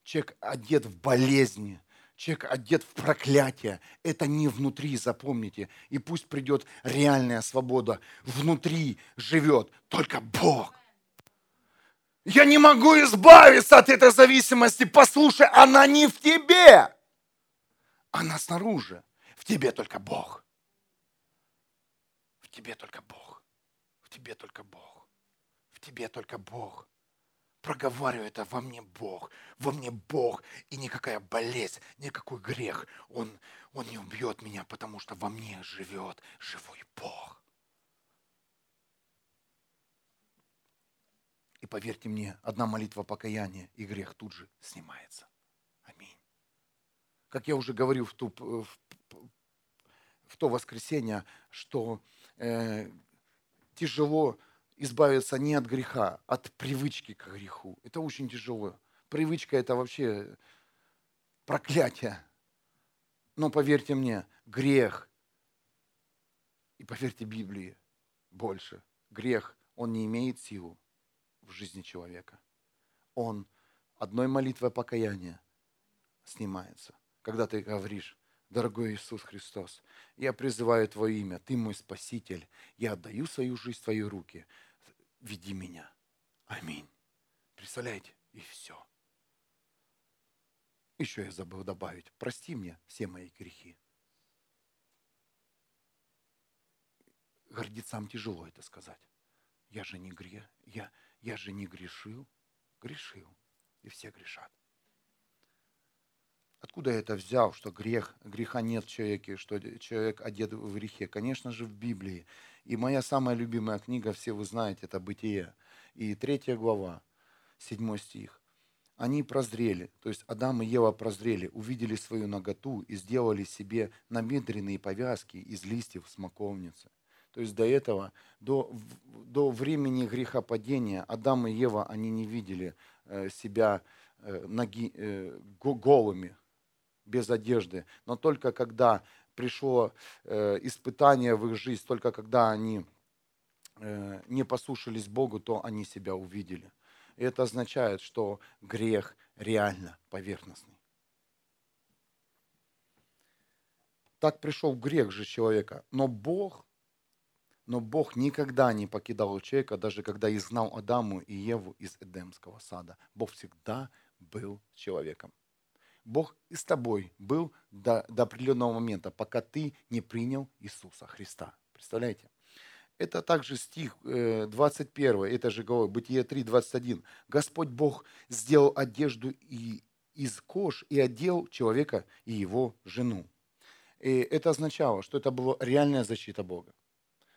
Человек одет в болезни. Человек одет в проклятие. Это не внутри, запомните. И пусть придет реальная свобода. Внутри живет только Бог. Я не могу избавиться от этой зависимости. Послушай, она не в тебе. Она снаружи. В тебе только Бог тебе только Бог. В тебе только Бог. В тебе только Бог. Проговариваю это во мне Бог. Во мне Бог. И никакая болезнь, никакой грех, он, он не убьет меня, потому что во мне живет живой Бог. И поверьте мне, одна молитва покаяния, и грех тут же снимается. Аминь. Как я уже говорил в, ту, в, в то воскресенье, что э, тяжело избавиться не от греха, а от привычки к греху. Это очень тяжело. Привычка – это вообще проклятие. Но поверьте мне, грех, и поверьте Библии больше, грех, он не имеет силу в жизни человека. Он одной молитвой покаяния снимается. Когда ты говоришь, Дорогой Иисус Христос, я призываю Твое имя, Ты мой Спаситель, я отдаю свою жизнь в Твои руки, веди меня. Аминь. Представляете? И все. Еще я забыл добавить, прости мне все мои грехи. Гордецам тяжело это сказать. Я же не грех, я, я же не грешил, грешил. И все грешат. Откуда я это взял, что грех, греха нет в человеке, что человек одет в грехе? Конечно же, в Библии. И моя самая любимая книга, все вы знаете, это «Бытие». И третья глава, седьмой стих. Они прозрели, то есть Адам и Ева прозрели, увидели свою наготу и сделали себе намедренные повязки из листьев смоковницы. То есть до этого, до, до времени грехопадения Адам и Ева, они не видели э, себя э, ноги, э, голыми, без одежды. Но только когда пришло испытание в их жизнь, только когда они не послушались Богу, то они себя увидели. И это означает, что грех реально поверхностный. Так пришел грех же человека. Но Бог, но Бог никогда не покидал человека, даже когда изгнал Адаму и Еву из Эдемского сада. Бог всегда был человеком. Бог и с тобой был до, до определенного момента, пока ты не принял Иисуса Христа. Представляете? Это также стих 21, э, это же глава, Бытие 3, 21. Господь Бог сделал одежду и из кож и одел человека и его жену. И это означало, что это была реальная защита Бога.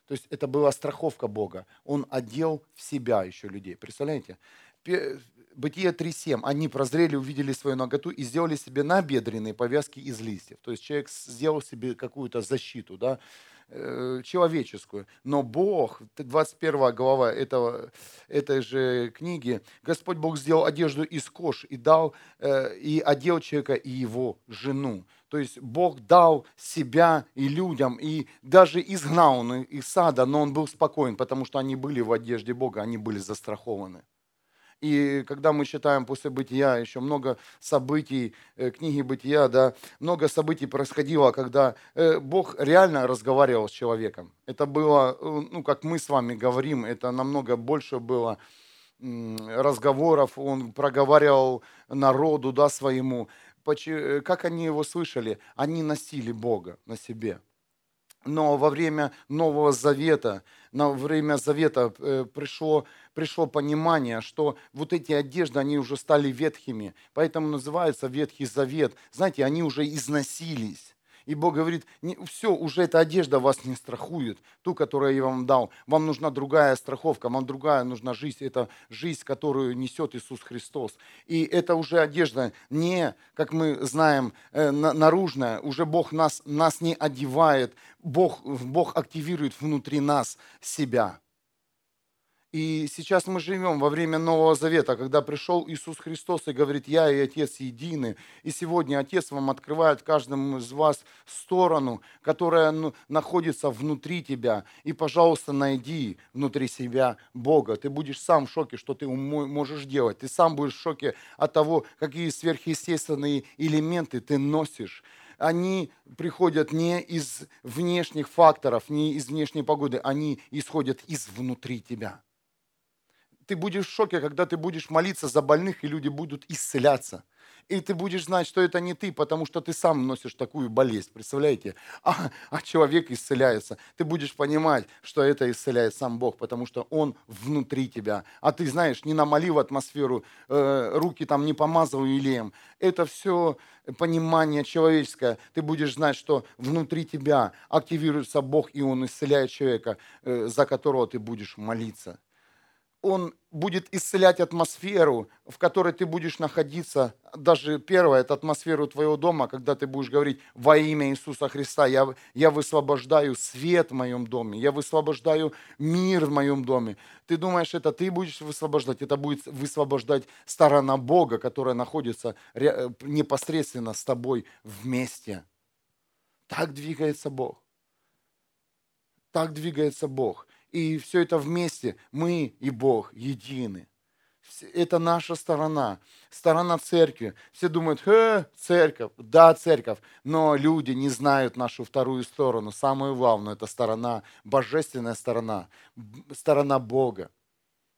То есть это была страховка Бога. Он одел в себя еще людей. Представляете? Бытие 3.7. Они прозрели, увидели свою ноготу и сделали себе набедренные повязки из листьев. То есть человек сделал себе какую-то защиту, да, э, человеческую. Но Бог, 21 глава этого, этой же книги, Господь Бог сделал одежду из кож и дал, э, и одел человека и его жену. То есть Бог дал себя и людям, и даже изгнал он из сада, но он был спокоен, потому что они были в одежде Бога, они были застрахованы. И когда мы читаем после бытия, еще много событий, э, книги бытия, да, много событий происходило, когда э, Бог реально разговаривал с человеком. Это было, э, ну, как мы с вами говорим, это намного больше было разговоров, он проговаривал народу, да, своему. Как они его слышали? Они носили Бога на себе. Но во время Нового Завета, на время Завета э, пришло, пришло понимание, что вот эти одежды, они уже стали ветхими. Поэтому называется Ветхий Завет. Знаете, они уже износились. И Бог говорит, не, все, уже эта одежда вас не страхует, ту, которую я вам дал. Вам нужна другая страховка, вам другая нужна жизнь. Это жизнь, которую несет Иисус Христос. И это уже одежда не, как мы знаем, э, наружная. Уже Бог нас, нас не одевает. Бог, Бог активирует внутри нас себя. И сейчас мы живем во время Нового Завета, когда пришел Иисус Христос и говорит, я и Отец едины. И сегодня Отец вам открывает каждому из вас сторону, которая ну, находится внутри тебя. И, пожалуйста, найди внутри себя Бога. Ты будешь сам в шоке, что ты можешь делать. Ты сам будешь в шоке от того, какие сверхъестественные элементы ты носишь они приходят не из внешних факторов, не из внешней погоды, они исходят из внутри тебя ты будешь в шоке, когда ты будешь молиться за больных, и люди будут исцеляться. И ты будешь знать, что это не ты, потому что ты сам носишь такую болезнь, представляете? А, а человек исцеляется. Ты будешь понимать, что это исцеляет сам Бог, потому что Он внутри тебя. А ты знаешь, не намоли в атмосферу, э, руки там не помазывай илеем. Это все понимание человеческое. Ты будешь знать, что внутри тебя активируется Бог, и Он исцеляет человека, э, за которого ты будешь молиться. Он будет исцелять атмосферу, в которой ты будешь находиться. Даже первое, это атмосферу твоего дома, когда ты будешь говорить во имя Иисуса Христа, я, я высвобождаю свет в моем доме, я высвобождаю мир в моем доме. Ты думаешь, это ты будешь высвобождать, это будет высвобождать сторона Бога, которая находится непосредственно с тобой вместе. Так двигается Бог. Так двигается Бог. И все это вместе, мы и Бог едины. Это наша сторона, сторона церкви. Все думают, э, церковь, да, церковь, но люди не знают нашу вторую сторону. Самую главную, это сторона, божественная сторона, сторона Бога.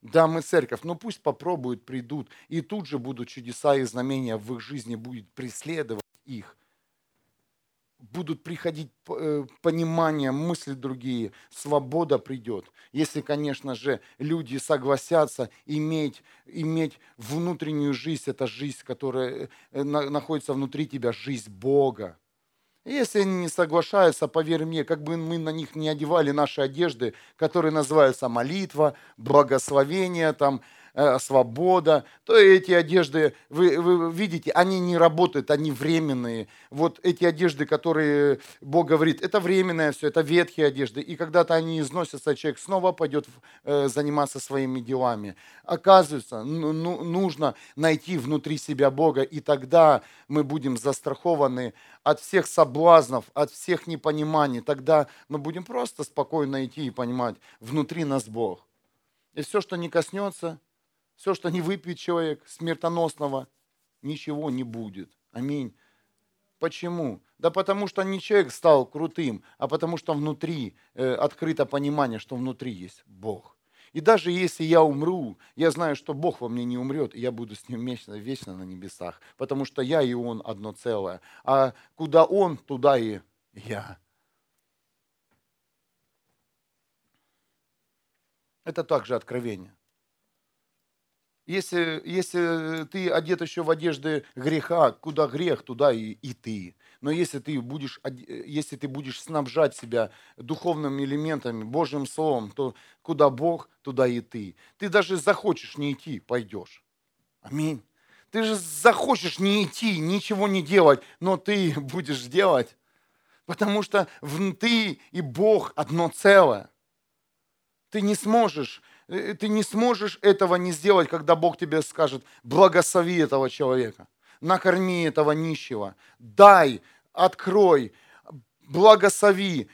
Да, мы церковь, но пусть попробуют, придут, и тут же будут чудеса и знамения в их жизни, будет преследовать их будут приходить э, понимание, мысли другие, свобода придет. Если, конечно же, люди согласятся иметь, иметь внутреннюю жизнь, это жизнь, которая э, находится внутри тебя, жизнь Бога. Если они не соглашаются, поверь мне, как бы мы на них не одевали наши одежды, которые называются молитва, благословение, там, свобода, то эти одежды, вы, вы видите, они не работают, они временные. Вот эти одежды, которые Бог говорит, это временное все, это ветхие одежды. И когда-то они износятся, человек снова пойдет э, заниматься своими делами. Оказывается, ну, ну, нужно найти внутри себя Бога, и тогда мы будем застрахованы от всех соблазнов, от всех непониманий. Тогда мы будем просто спокойно идти и понимать, внутри нас Бог. И все, что не коснется, все, что не выпьет человек смертоносного, ничего не будет. Аминь. Почему? Да потому что не человек стал крутым, а потому что внутри э, открыто понимание, что внутри есть Бог. И даже если я умру, я знаю, что Бог во мне не умрет, и я буду с Ним вечно, вечно на небесах, потому что я и Он одно целое. А куда Он, туда и я. Это также откровение. Если, если ты одет еще в одежды греха, куда грех, туда и, и ты. Но если ты, будешь, если ты будешь снабжать себя духовными элементами, Божьим Словом, то куда Бог, туда и ты. Ты даже захочешь не идти, пойдешь. Аминь. Ты же захочешь не идти, ничего не делать, но ты будешь делать. Потому что ты и Бог одно целое. Ты не сможешь ты не сможешь этого не сделать, когда Бог тебе скажет, благослови этого человека, накорми этого нищего, дай, открой, благослови,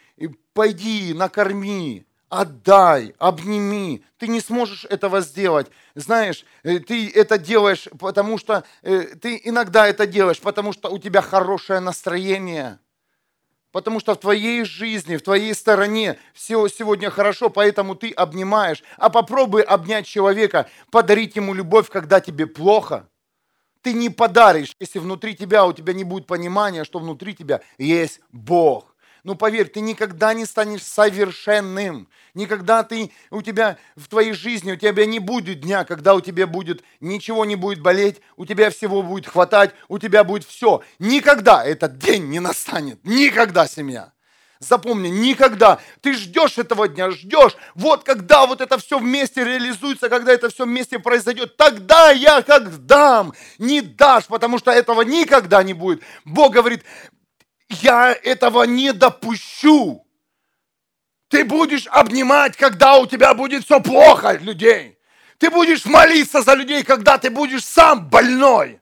пойди, накорми. Отдай, обними. Ты не сможешь этого сделать. Знаешь, э, ты это делаешь, потому что э, ты иногда это делаешь, потому что у тебя хорошее настроение. Потому что в твоей жизни, в твоей стороне все сегодня хорошо, поэтому ты обнимаешь. А попробуй обнять человека, подарить ему любовь, когда тебе плохо. Ты не подаришь, если внутри тебя у тебя не будет понимания, что внутри тебя есть Бог. Ну поверь, ты никогда не станешь совершенным. Никогда ты, у тебя в твоей жизни, у тебя не будет дня, когда у тебя будет, ничего не будет болеть, у тебя всего будет хватать, у тебя будет все. Никогда этот день не настанет. Никогда, семья. Запомни, никогда. Ты ждешь этого дня, ждешь. Вот когда вот это все вместе реализуется, когда это все вместе произойдет, тогда я как дам. Не дашь, потому что этого никогда не будет. Бог говорит, я этого не допущу. Ты будешь обнимать, когда у тебя будет все плохо людей. Ты будешь молиться за людей, когда ты будешь сам больной.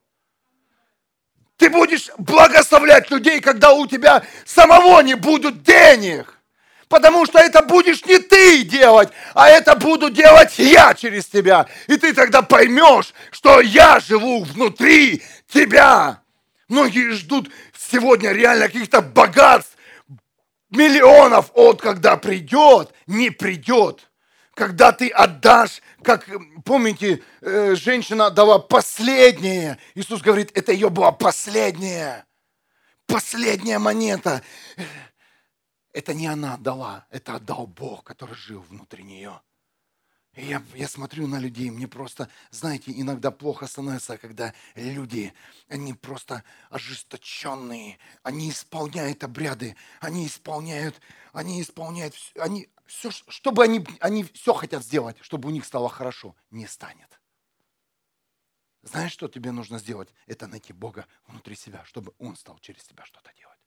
Ты будешь благословлять людей, когда у тебя самого не будут денег. Потому что это будешь не ты делать, а это буду делать я через тебя. И ты тогда поймешь, что я живу внутри тебя. Многие ждут сегодня реально каких-то богатств, миллионов от когда придет, не придет. Когда ты отдашь, как, помните, э, женщина дала последнее. Иисус говорит, это ее была последняя. Последняя монета. Это не она дала, это отдал Бог, который жил внутри нее. И я, я смотрю на людей, мне просто, знаете, иногда плохо становится, когда люди, они просто ожесточенные, они исполняют обряды, они исполняют, они исполняют, они все, чтобы они, они все хотят сделать, чтобы у них стало хорошо, не станет. Знаешь, что тебе нужно сделать? Это найти Бога внутри себя, чтобы Он стал через тебя что-то делать.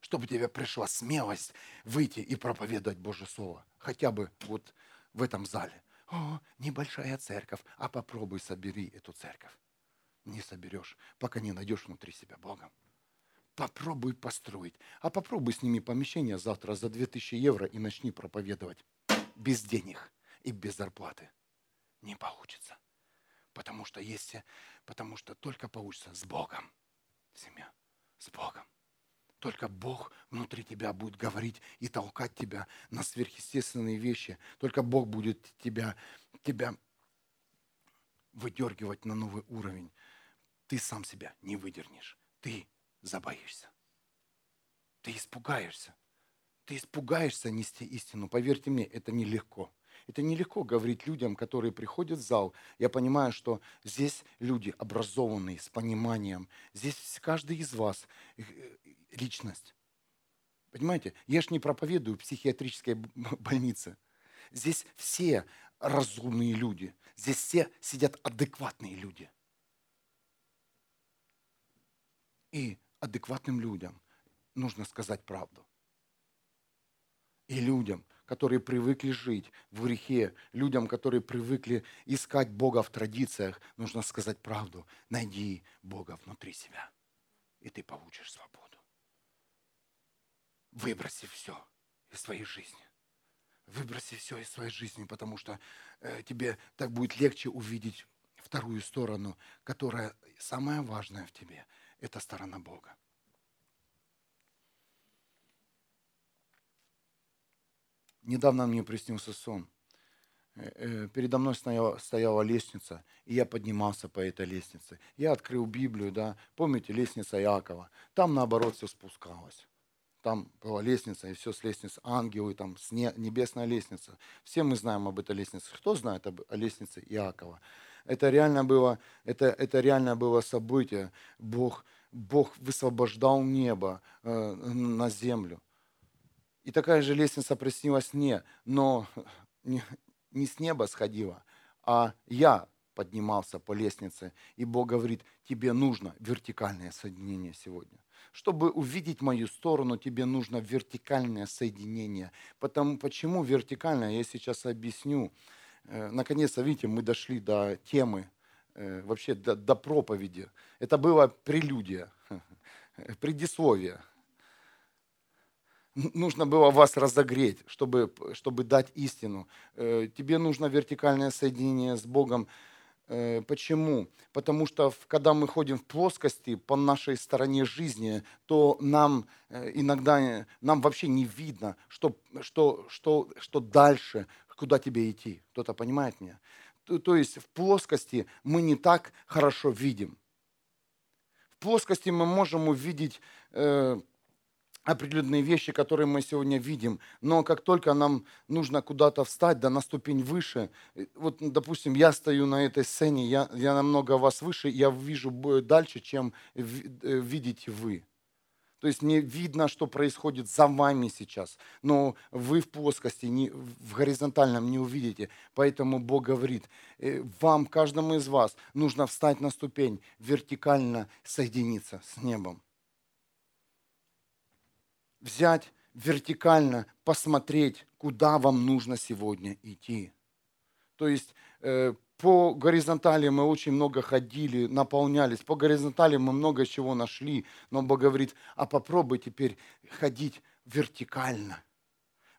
Чтобы тебе пришла смелость выйти и проповедовать Божье Слово. Хотя бы вот в этом зале. О, небольшая церковь, а попробуй собери эту церковь. Не соберешь, пока не найдешь внутри себя Богом. Попробуй построить, а попробуй сними помещение завтра за 2000 евро и начни проповедовать без денег и без зарплаты. Не получится. Потому что есть, потому что только получится с Богом. Семья, с Богом. Только Бог внутри тебя будет говорить и толкать тебя на сверхъестественные вещи. Только Бог будет тебя, тебя выдергивать на новый уровень. Ты сам себя не выдернешь. Ты забоишься. Ты испугаешься. Ты испугаешься нести истину. Поверьте мне, это нелегко. Это нелегко говорить людям, которые приходят в зал. Я понимаю, что здесь люди образованные, с пониманием. Здесь каждый из вас э, личность. Понимаете, я же не проповедую в психиатрической больнице. Здесь все разумные люди. Здесь все сидят адекватные люди. И адекватным людям нужно сказать правду. И людям, которые привыкли жить в грехе, людям, которые привыкли искать Бога в традициях, нужно сказать правду. Найди Бога внутри себя, и ты получишь свободу. Выброси все из своей жизни. Выброси все из своей жизни, потому что э, тебе так будет легче увидеть вторую сторону, которая самая важная в тебе. Это сторона Бога. Недавно мне приснился сон. Э, э, передо мной стояла, стояла лестница, и я поднимался по этой лестнице. Я открыл Библию, да, помните, лестница Иакова. Там, наоборот, все спускалось там была лестница, и все с лестницы, ангелы, там, с не, небесная лестница. Все мы знаем об этой лестнице. Кто знает об, о лестнице Иакова? Это реально было, это, это реально было событие. Бог, Бог высвобождал небо э, на землю. И такая же лестница приснилась мне, но не, не с неба сходила, а я поднимался по лестнице, и Бог говорит, тебе нужно вертикальное соединение сегодня. Чтобы увидеть мою сторону, тебе нужно вертикальное соединение. Потому, почему вертикальное, я сейчас объясню. Э, наконец-то, видите, мы дошли до темы, э, вообще до, до проповеди. Это было прелюдия, предисловие. нужно было вас разогреть, чтобы, чтобы дать истину. Э, тебе нужно вертикальное соединение с Богом. Э, почему? Потому что когда мы ходим в плоскости по нашей стороне жизни, то нам э, иногда нам вообще не видно, что, что, что, что дальше, куда тебе идти. Кто-то понимает меня? То, то есть в плоскости мы не так хорошо видим. В плоскости мы можем увидеть э, определенные вещи, которые мы сегодня видим. Но как только нам нужно куда-то встать, да на ступень выше, э, вот, допустим, я стою на этой сцене, я, я намного вас выше, я вижу дальше, чем э, видите вы. То есть мне видно, что происходит за вами сейчас, но вы в плоскости, не, в горизонтальном не увидите. Поэтому Бог говорит, э, вам, каждому из вас, нужно встать на ступень, вертикально соединиться с небом взять вертикально, посмотреть, куда вам нужно сегодня идти. То есть э, по горизонтали мы очень много ходили, наполнялись. По горизонтали мы много чего нашли. Но Бог говорит, а попробуй теперь ходить вертикально,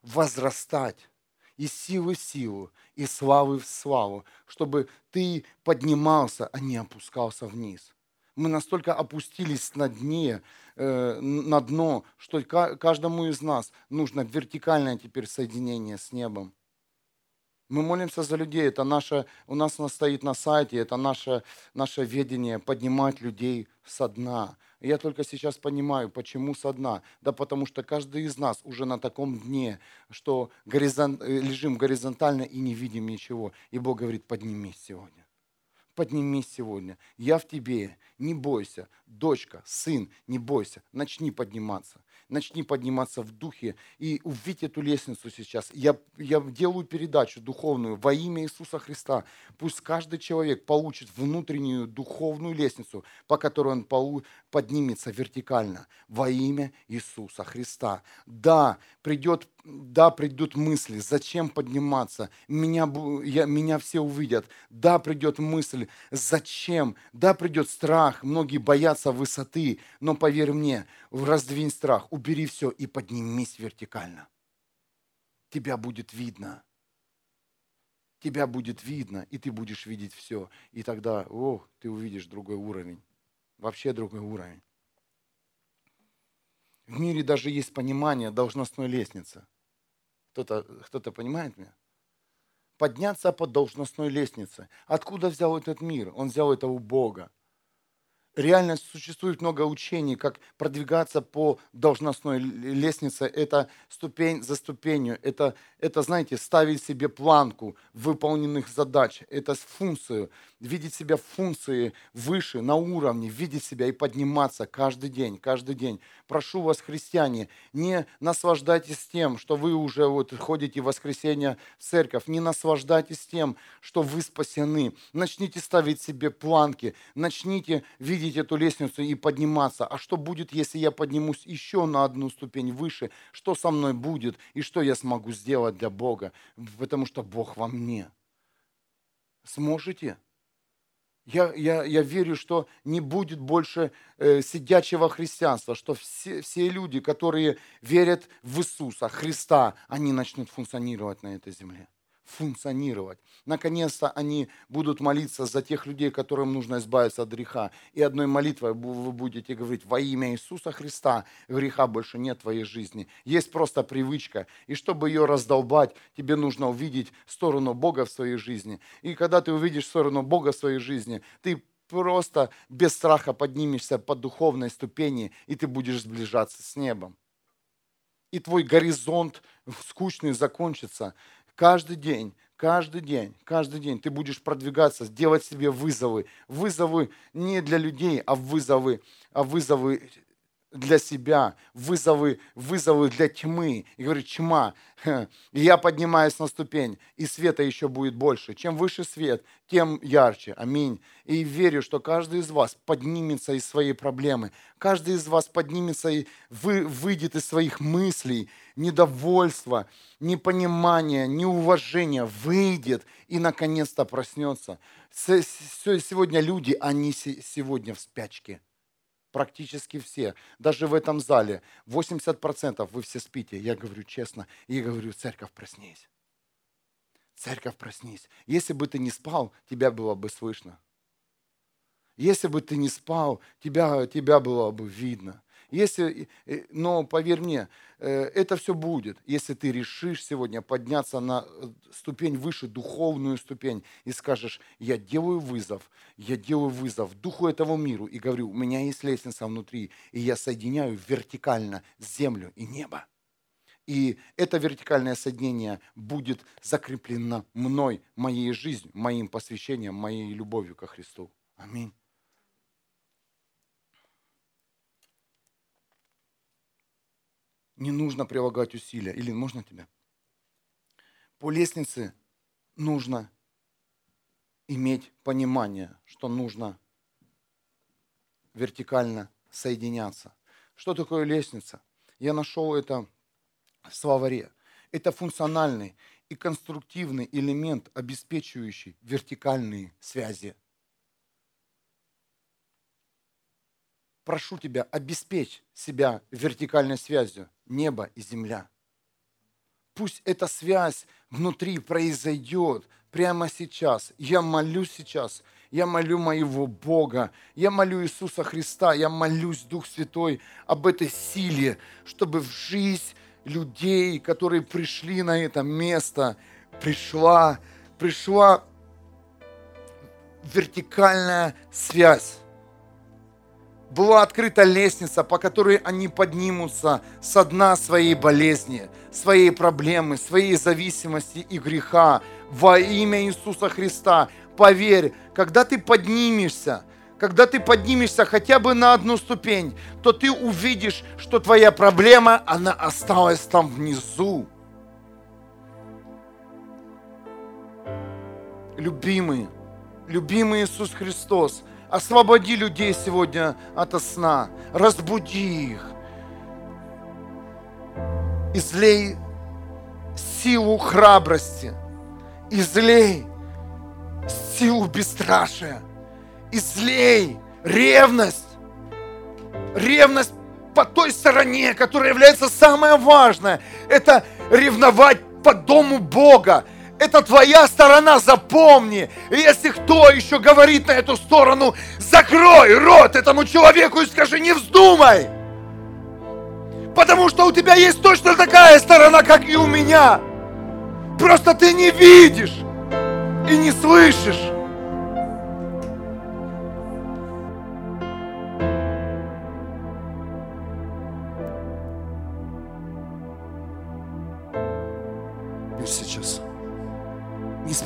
возрастать из силы в силу, из славы в славу, чтобы ты поднимался, а не опускался вниз. Мы настолько опустились на дне, на дно, что каждому из нас нужно вертикальное теперь соединение с небом. Мы молимся за людей, это наше, у нас стоит на сайте, это наше, наше ведение, поднимать людей со дна. Я только сейчас понимаю, почему со дна. Да потому что каждый из нас уже на таком дне, что горизонт, э, лежим горизонтально и не видим ничего. И Бог говорит, поднимись сегодня поднимись сегодня. Я в тебе, не бойся. Дочка, сын, не бойся. Начни подниматься начни подниматься в духе и увидь эту лестницу сейчас. Я, я делаю передачу духовную во имя Иисуса Христа. Пусть каждый человек получит внутреннюю духовную лестницу, по которой он полу, поднимется вертикально во имя Иисуса Христа. Да, придет, да, придут мысли, зачем подниматься, меня, я, меня все увидят. Да, придет мысль, зачем, да, придет страх, многие боятся высоты, но поверь мне, раздвинь страх, убери все и поднимись вертикально. Тебя будет видно. Тебя будет видно, и ты будешь видеть все. И тогда, о, ты увидишь другой уровень. Вообще другой уровень. В мире даже есть понимание должностной лестницы. Кто-то кто понимает меня? Подняться по должностной лестнице. Откуда взял этот мир? Он взял это у Бога реально существует много учений, как продвигаться по должностной лестнице. Это ступень за ступенью. Это, это знаете, ставить себе планку выполненных задач. Это функцию. Видеть себя в функции выше, на уровне. Видеть себя и подниматься каждый день, каждый день. Прошу вас, христиане, не наслаждайтесь тем, что вы уже вот ходите в воскресенье в церковь. Не наслаждайтесь тем, что вы спасены. Начните ставить себе планки. Начните видеть эту лестницу и подниматься. А что будет, если я поднимусь еще на одну ступень выше? Что со мной будет? И что я смогу сделать для Бога? Потому что Бог во мне. Сможете? Я, я, я верю, что не будет больше э, сидячего христианства, что все, все люди, которые верят в Иисуса, Христа, они начнут функционировать на этой земле функционировать. Наконец-то они будут молиться за тех людей, которым нужно избавиться от греха. И одной молитвой вы будете говорить, во имя Иисуса Христа греха больше нет в твоей жизни. Есть просто привычка. И чтобы ее раздолбать, тебе нужно увидеть сторону Бога в своей жизни. И когда ты увидишь сторону Бога в своей жизни, ты просто без страха поднимешься по духовной ступени, и ты будешь сближаться с небом. И твой горизонт скучный закончится. Каждый день, каждый день, каждый день ты будешь продвигаться, делать себе вызовы. Вызовы не для людей, а вызовы, а вызовы для себя, вызовы, вызовы для тьмы. И говорит, тьма, я поднимаюсь на ступень, и света еще будет больше. Чем выше свет, тем ярче. Аминь. И верю, что каждый из вас поднимется из своей проблемы. Каждый из вас поднимется и вы, выйдет из своих мыслей, недовольства, непонимания, неуважения, выйдет и наконец-то проснется. Сегодня люди, они сегодня в спячке Практически все. Даже в этом зале 80% вы все спите. Я говорю честно. И говорю, церковь, проснись. Церковь, проснись. Если бы ты не спал, тебя было бы слышно. Если бы ты не спал, тебя, тебя было бы видно. Если, но поверь мне, э, это все будет, если ты решишь сегодня подняться на э, ступень выше, духовную ступень, и скажешь, я делаю вызов, я делаю вызов духу этого миру, и говорю, у меня есть лестница внутри, и я соединяю вертикально землю и небо. И это вертикальное соединение будет закреплено мной, моей жизнью, моим посвящением, моей любовью ко Христу. Аминь. Не нужно прилагать усилия. Или можно тебя? По лестнице нужно иметь понимание, что нужно вертикально соединяться. Что такое лестница? Я нашел это в словаре. Это функциональный и конструктивный элемент, обеспечивающий вертикальные связи прошу тебя, обеспечь себя вертикальной связью небо и земля. Пусть эта связь внутри произойдет прямо сейчас. Я молю сейчас, я молю моего Бога, я молю Иисуса Христа, я молюсь, Дух Святой, об этой силе, чтобы в жизнь людей, которые пришли на это место, пришла, пришла вертикальная связь была открыта лестница, по которой они поднимутся со дна своей болезни, своей проблемы, своей зависимости и греха во имя Иисуса Христа. Поверь, когда ты поднимешься, когда ты поднимешься хотя бы на одну ступень, то ты увидишь, что твоя проблема, она осталась там внизу. Любимый, любимый Иисус Христос – Освободи людей сегодня от сна. Разбуди их. Излей силу храбрости. Излей силу бесстрашия. Излей ревность. Ревность по той стороне, которая является самое важное. Это ревновать по дому Бога. Это твоя сторона, запомни. И если кто еще говорит на эту сторону, закрой рот этому человеку и скажи, не вздумай. Потому что у тебя есть точно такая сторона, как и у меня. Просто ты не видишь и не слышишь.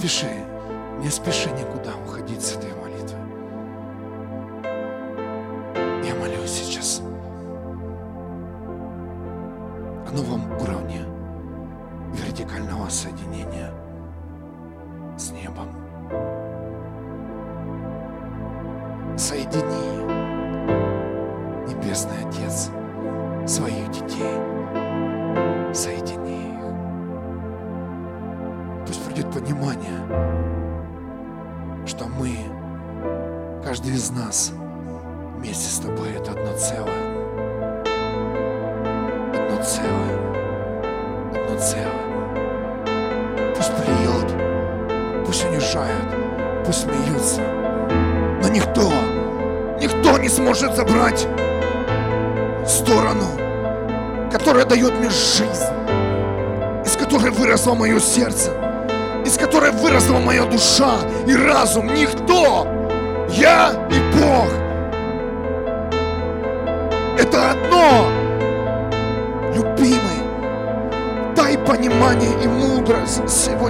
Спеши, не спеши никуда уходить с этой молитвы. Я молюсь сейчас о новом уровне вертикального соединения с небом. Соедини, Небесный Отец, своих детей. Соедини будет понимание, что мы, каждый из нас, вместе с тобой это одно целое. Одно целое. Одно целое. Пусть плюет, пусть унижают, пусть смеются. Но никто, никто не сможет забрать сторону, которая дает мне жизнь, из которой выросло мое сердце из которой выросла моя душа и разум. Никто. Я и Бог. Это одно. Любимый, дай понимание и мудрость в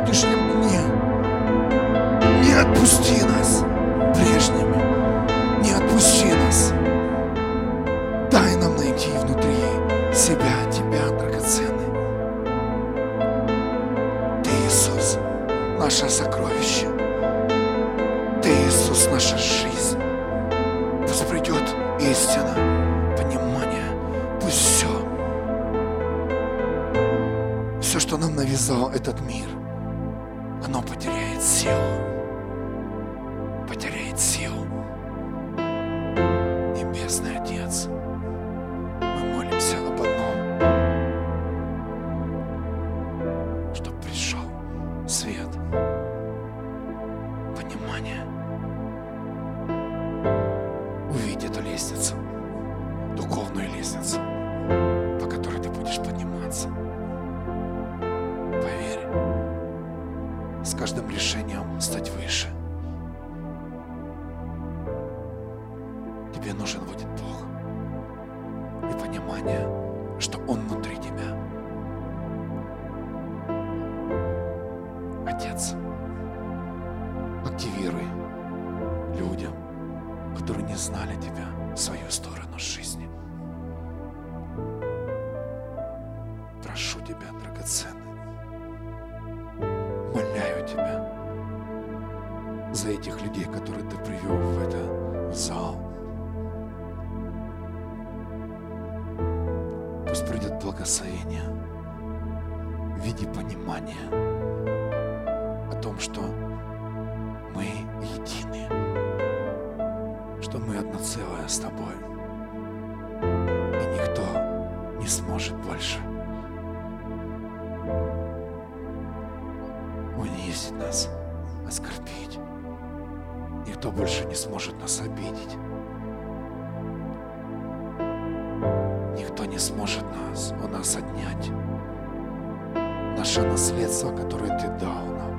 одно целое с Тобой. И никто не сможет больше унизить нас, оскорбить. Никто больше не сможет нас обидеть. Никто не сможет нас у нас отнять. Наше наследство, которое Ты дал нам.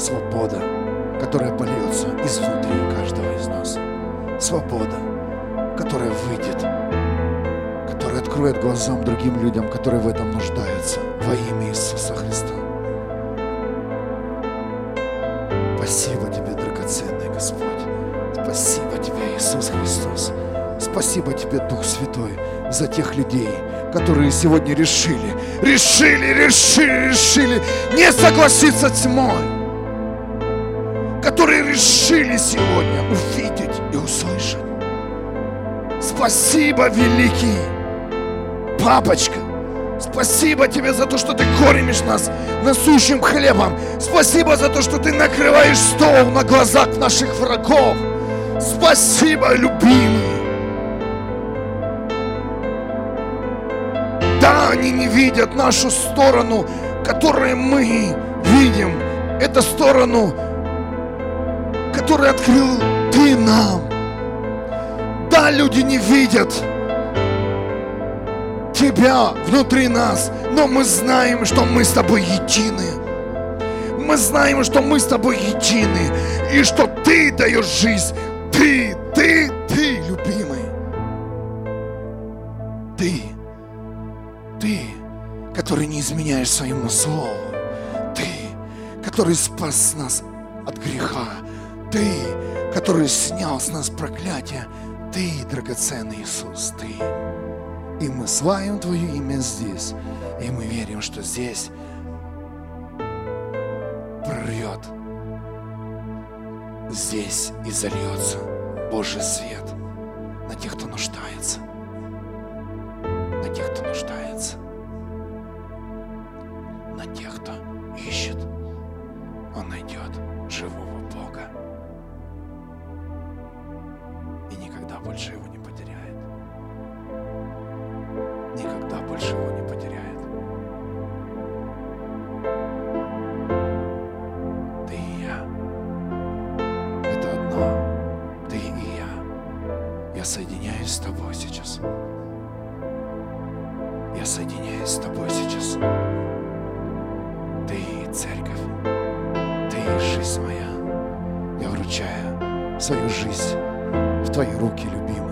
Свобода, которая польется изнутри каждого из нас. Свобода, которая выйдет, которая откроет глазам другим людям, которые в этом нуждаются. Во имя Иисуса Христа. Спасибо Тебе, драгоценный Господь. Спасибо Тебе, Иисус Христос. Спасибо Тебе, Дух Святой, за тех людей, которые сегодня решили, решили, решили, решили не согласиться с тьмой, которые решили сегодня увидеть и услышать. Спасибо, великий папочка. Спасибо тебе за то, что ты кормишь нас насущим хлебом. Спасибо за то, что ты накрываешь стол на глазах наших врагов. Спасибо, любимый. Да, они не видят нашу сторону, которую мы видим. Это сторону, которую открыл ты нам. Да, люди не видят тебя внутри нас, но мы знаем, что мы с тобой едины. Мы знаем, что мы с тобой едины, и что ты даешь жизнь. Ты, ты, ты, любимый. Ты, ты, который не изменяешь своему слову. Ты, который спас нас от греха. Ты, который снял с нас проклятие. Ты, драгоценный Иисус, Ты. И мы славим Твое имя здесь. И мы верим, что здесь прорвет. Здесь и зальется Божий свет на тех, кто нуждается. На тех, кто нуждается. На тех, кто ищет. Он найдет живого больше его не потеряет. Никогда больше его не потеряет. Ты и я. Это одно. Ты и я. Я соединяюсь с тобой сейчас. Я соединяюсь с тобой сейчас. Ты церковь. Ты жизнь моя. Я вручаю свою жизнь твои руки, любимые.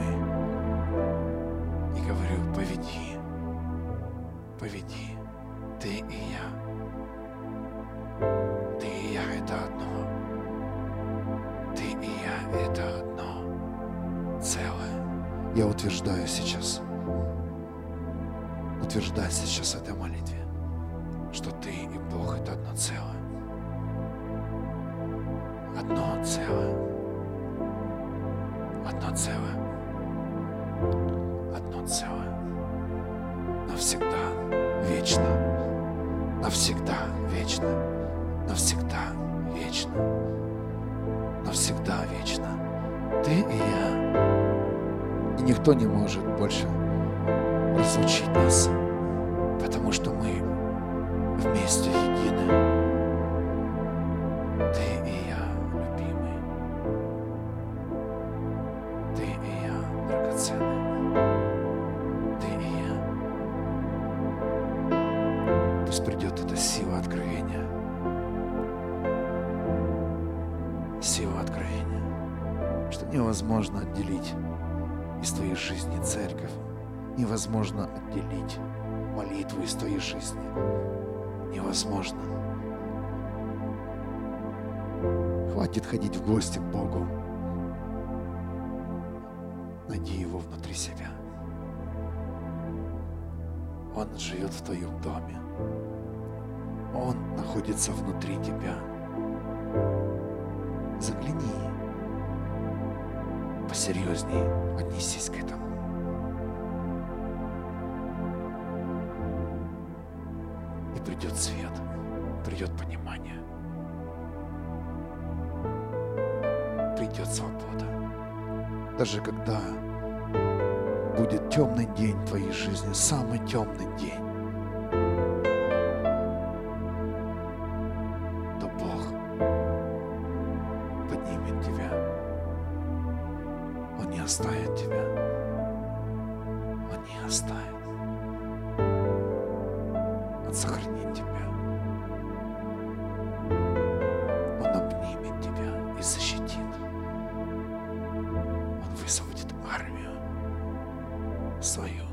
Свою и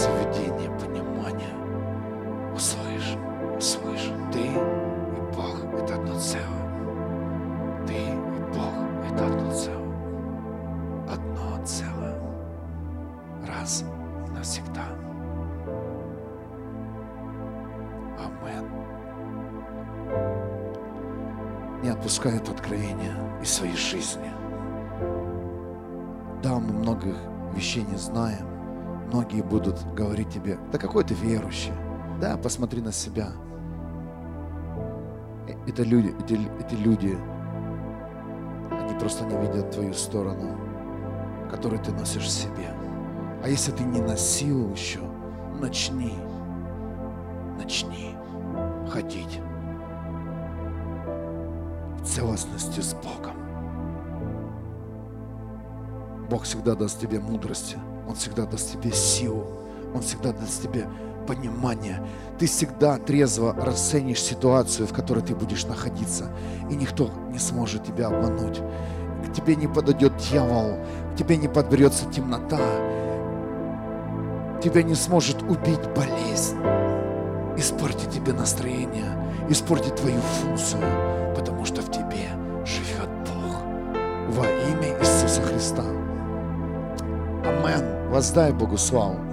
открывается видение, понимание. Услышь, услышь. Ты и Бог – это одно целое. Ты и Бог – это одно целое. Одно целое. Раз и навсегда. Амен. Не отпускай это откровение из своей жизни. Да, мы многих вещей не знаем. Многие будут говорить тебе, да какой ты верующий. Да, посмотри на себя. Это люди, эти, эти люди, они просто не видят твою сторону, которую ты носишь в себе. А если ты не носил еще, начни, начни ходить в целостности с Богом. Бог всегда даст тебе мудрости, Он всегда даст тебе силу, Он всегда даст тебе понимание. Ты всегда трезво расценишь ситуацию, в которой ты будешь находиться, и никто не сможет тебя обмануть. К тебе не подойдет дьявол, к тебе не подберется темнота, тебя не сможет убить болезнь, испортить тебе настроение, испортить твою функцию, потому что в тебе живет Бог во имя Иисуса Христа. Амен. Воздай Богу славу.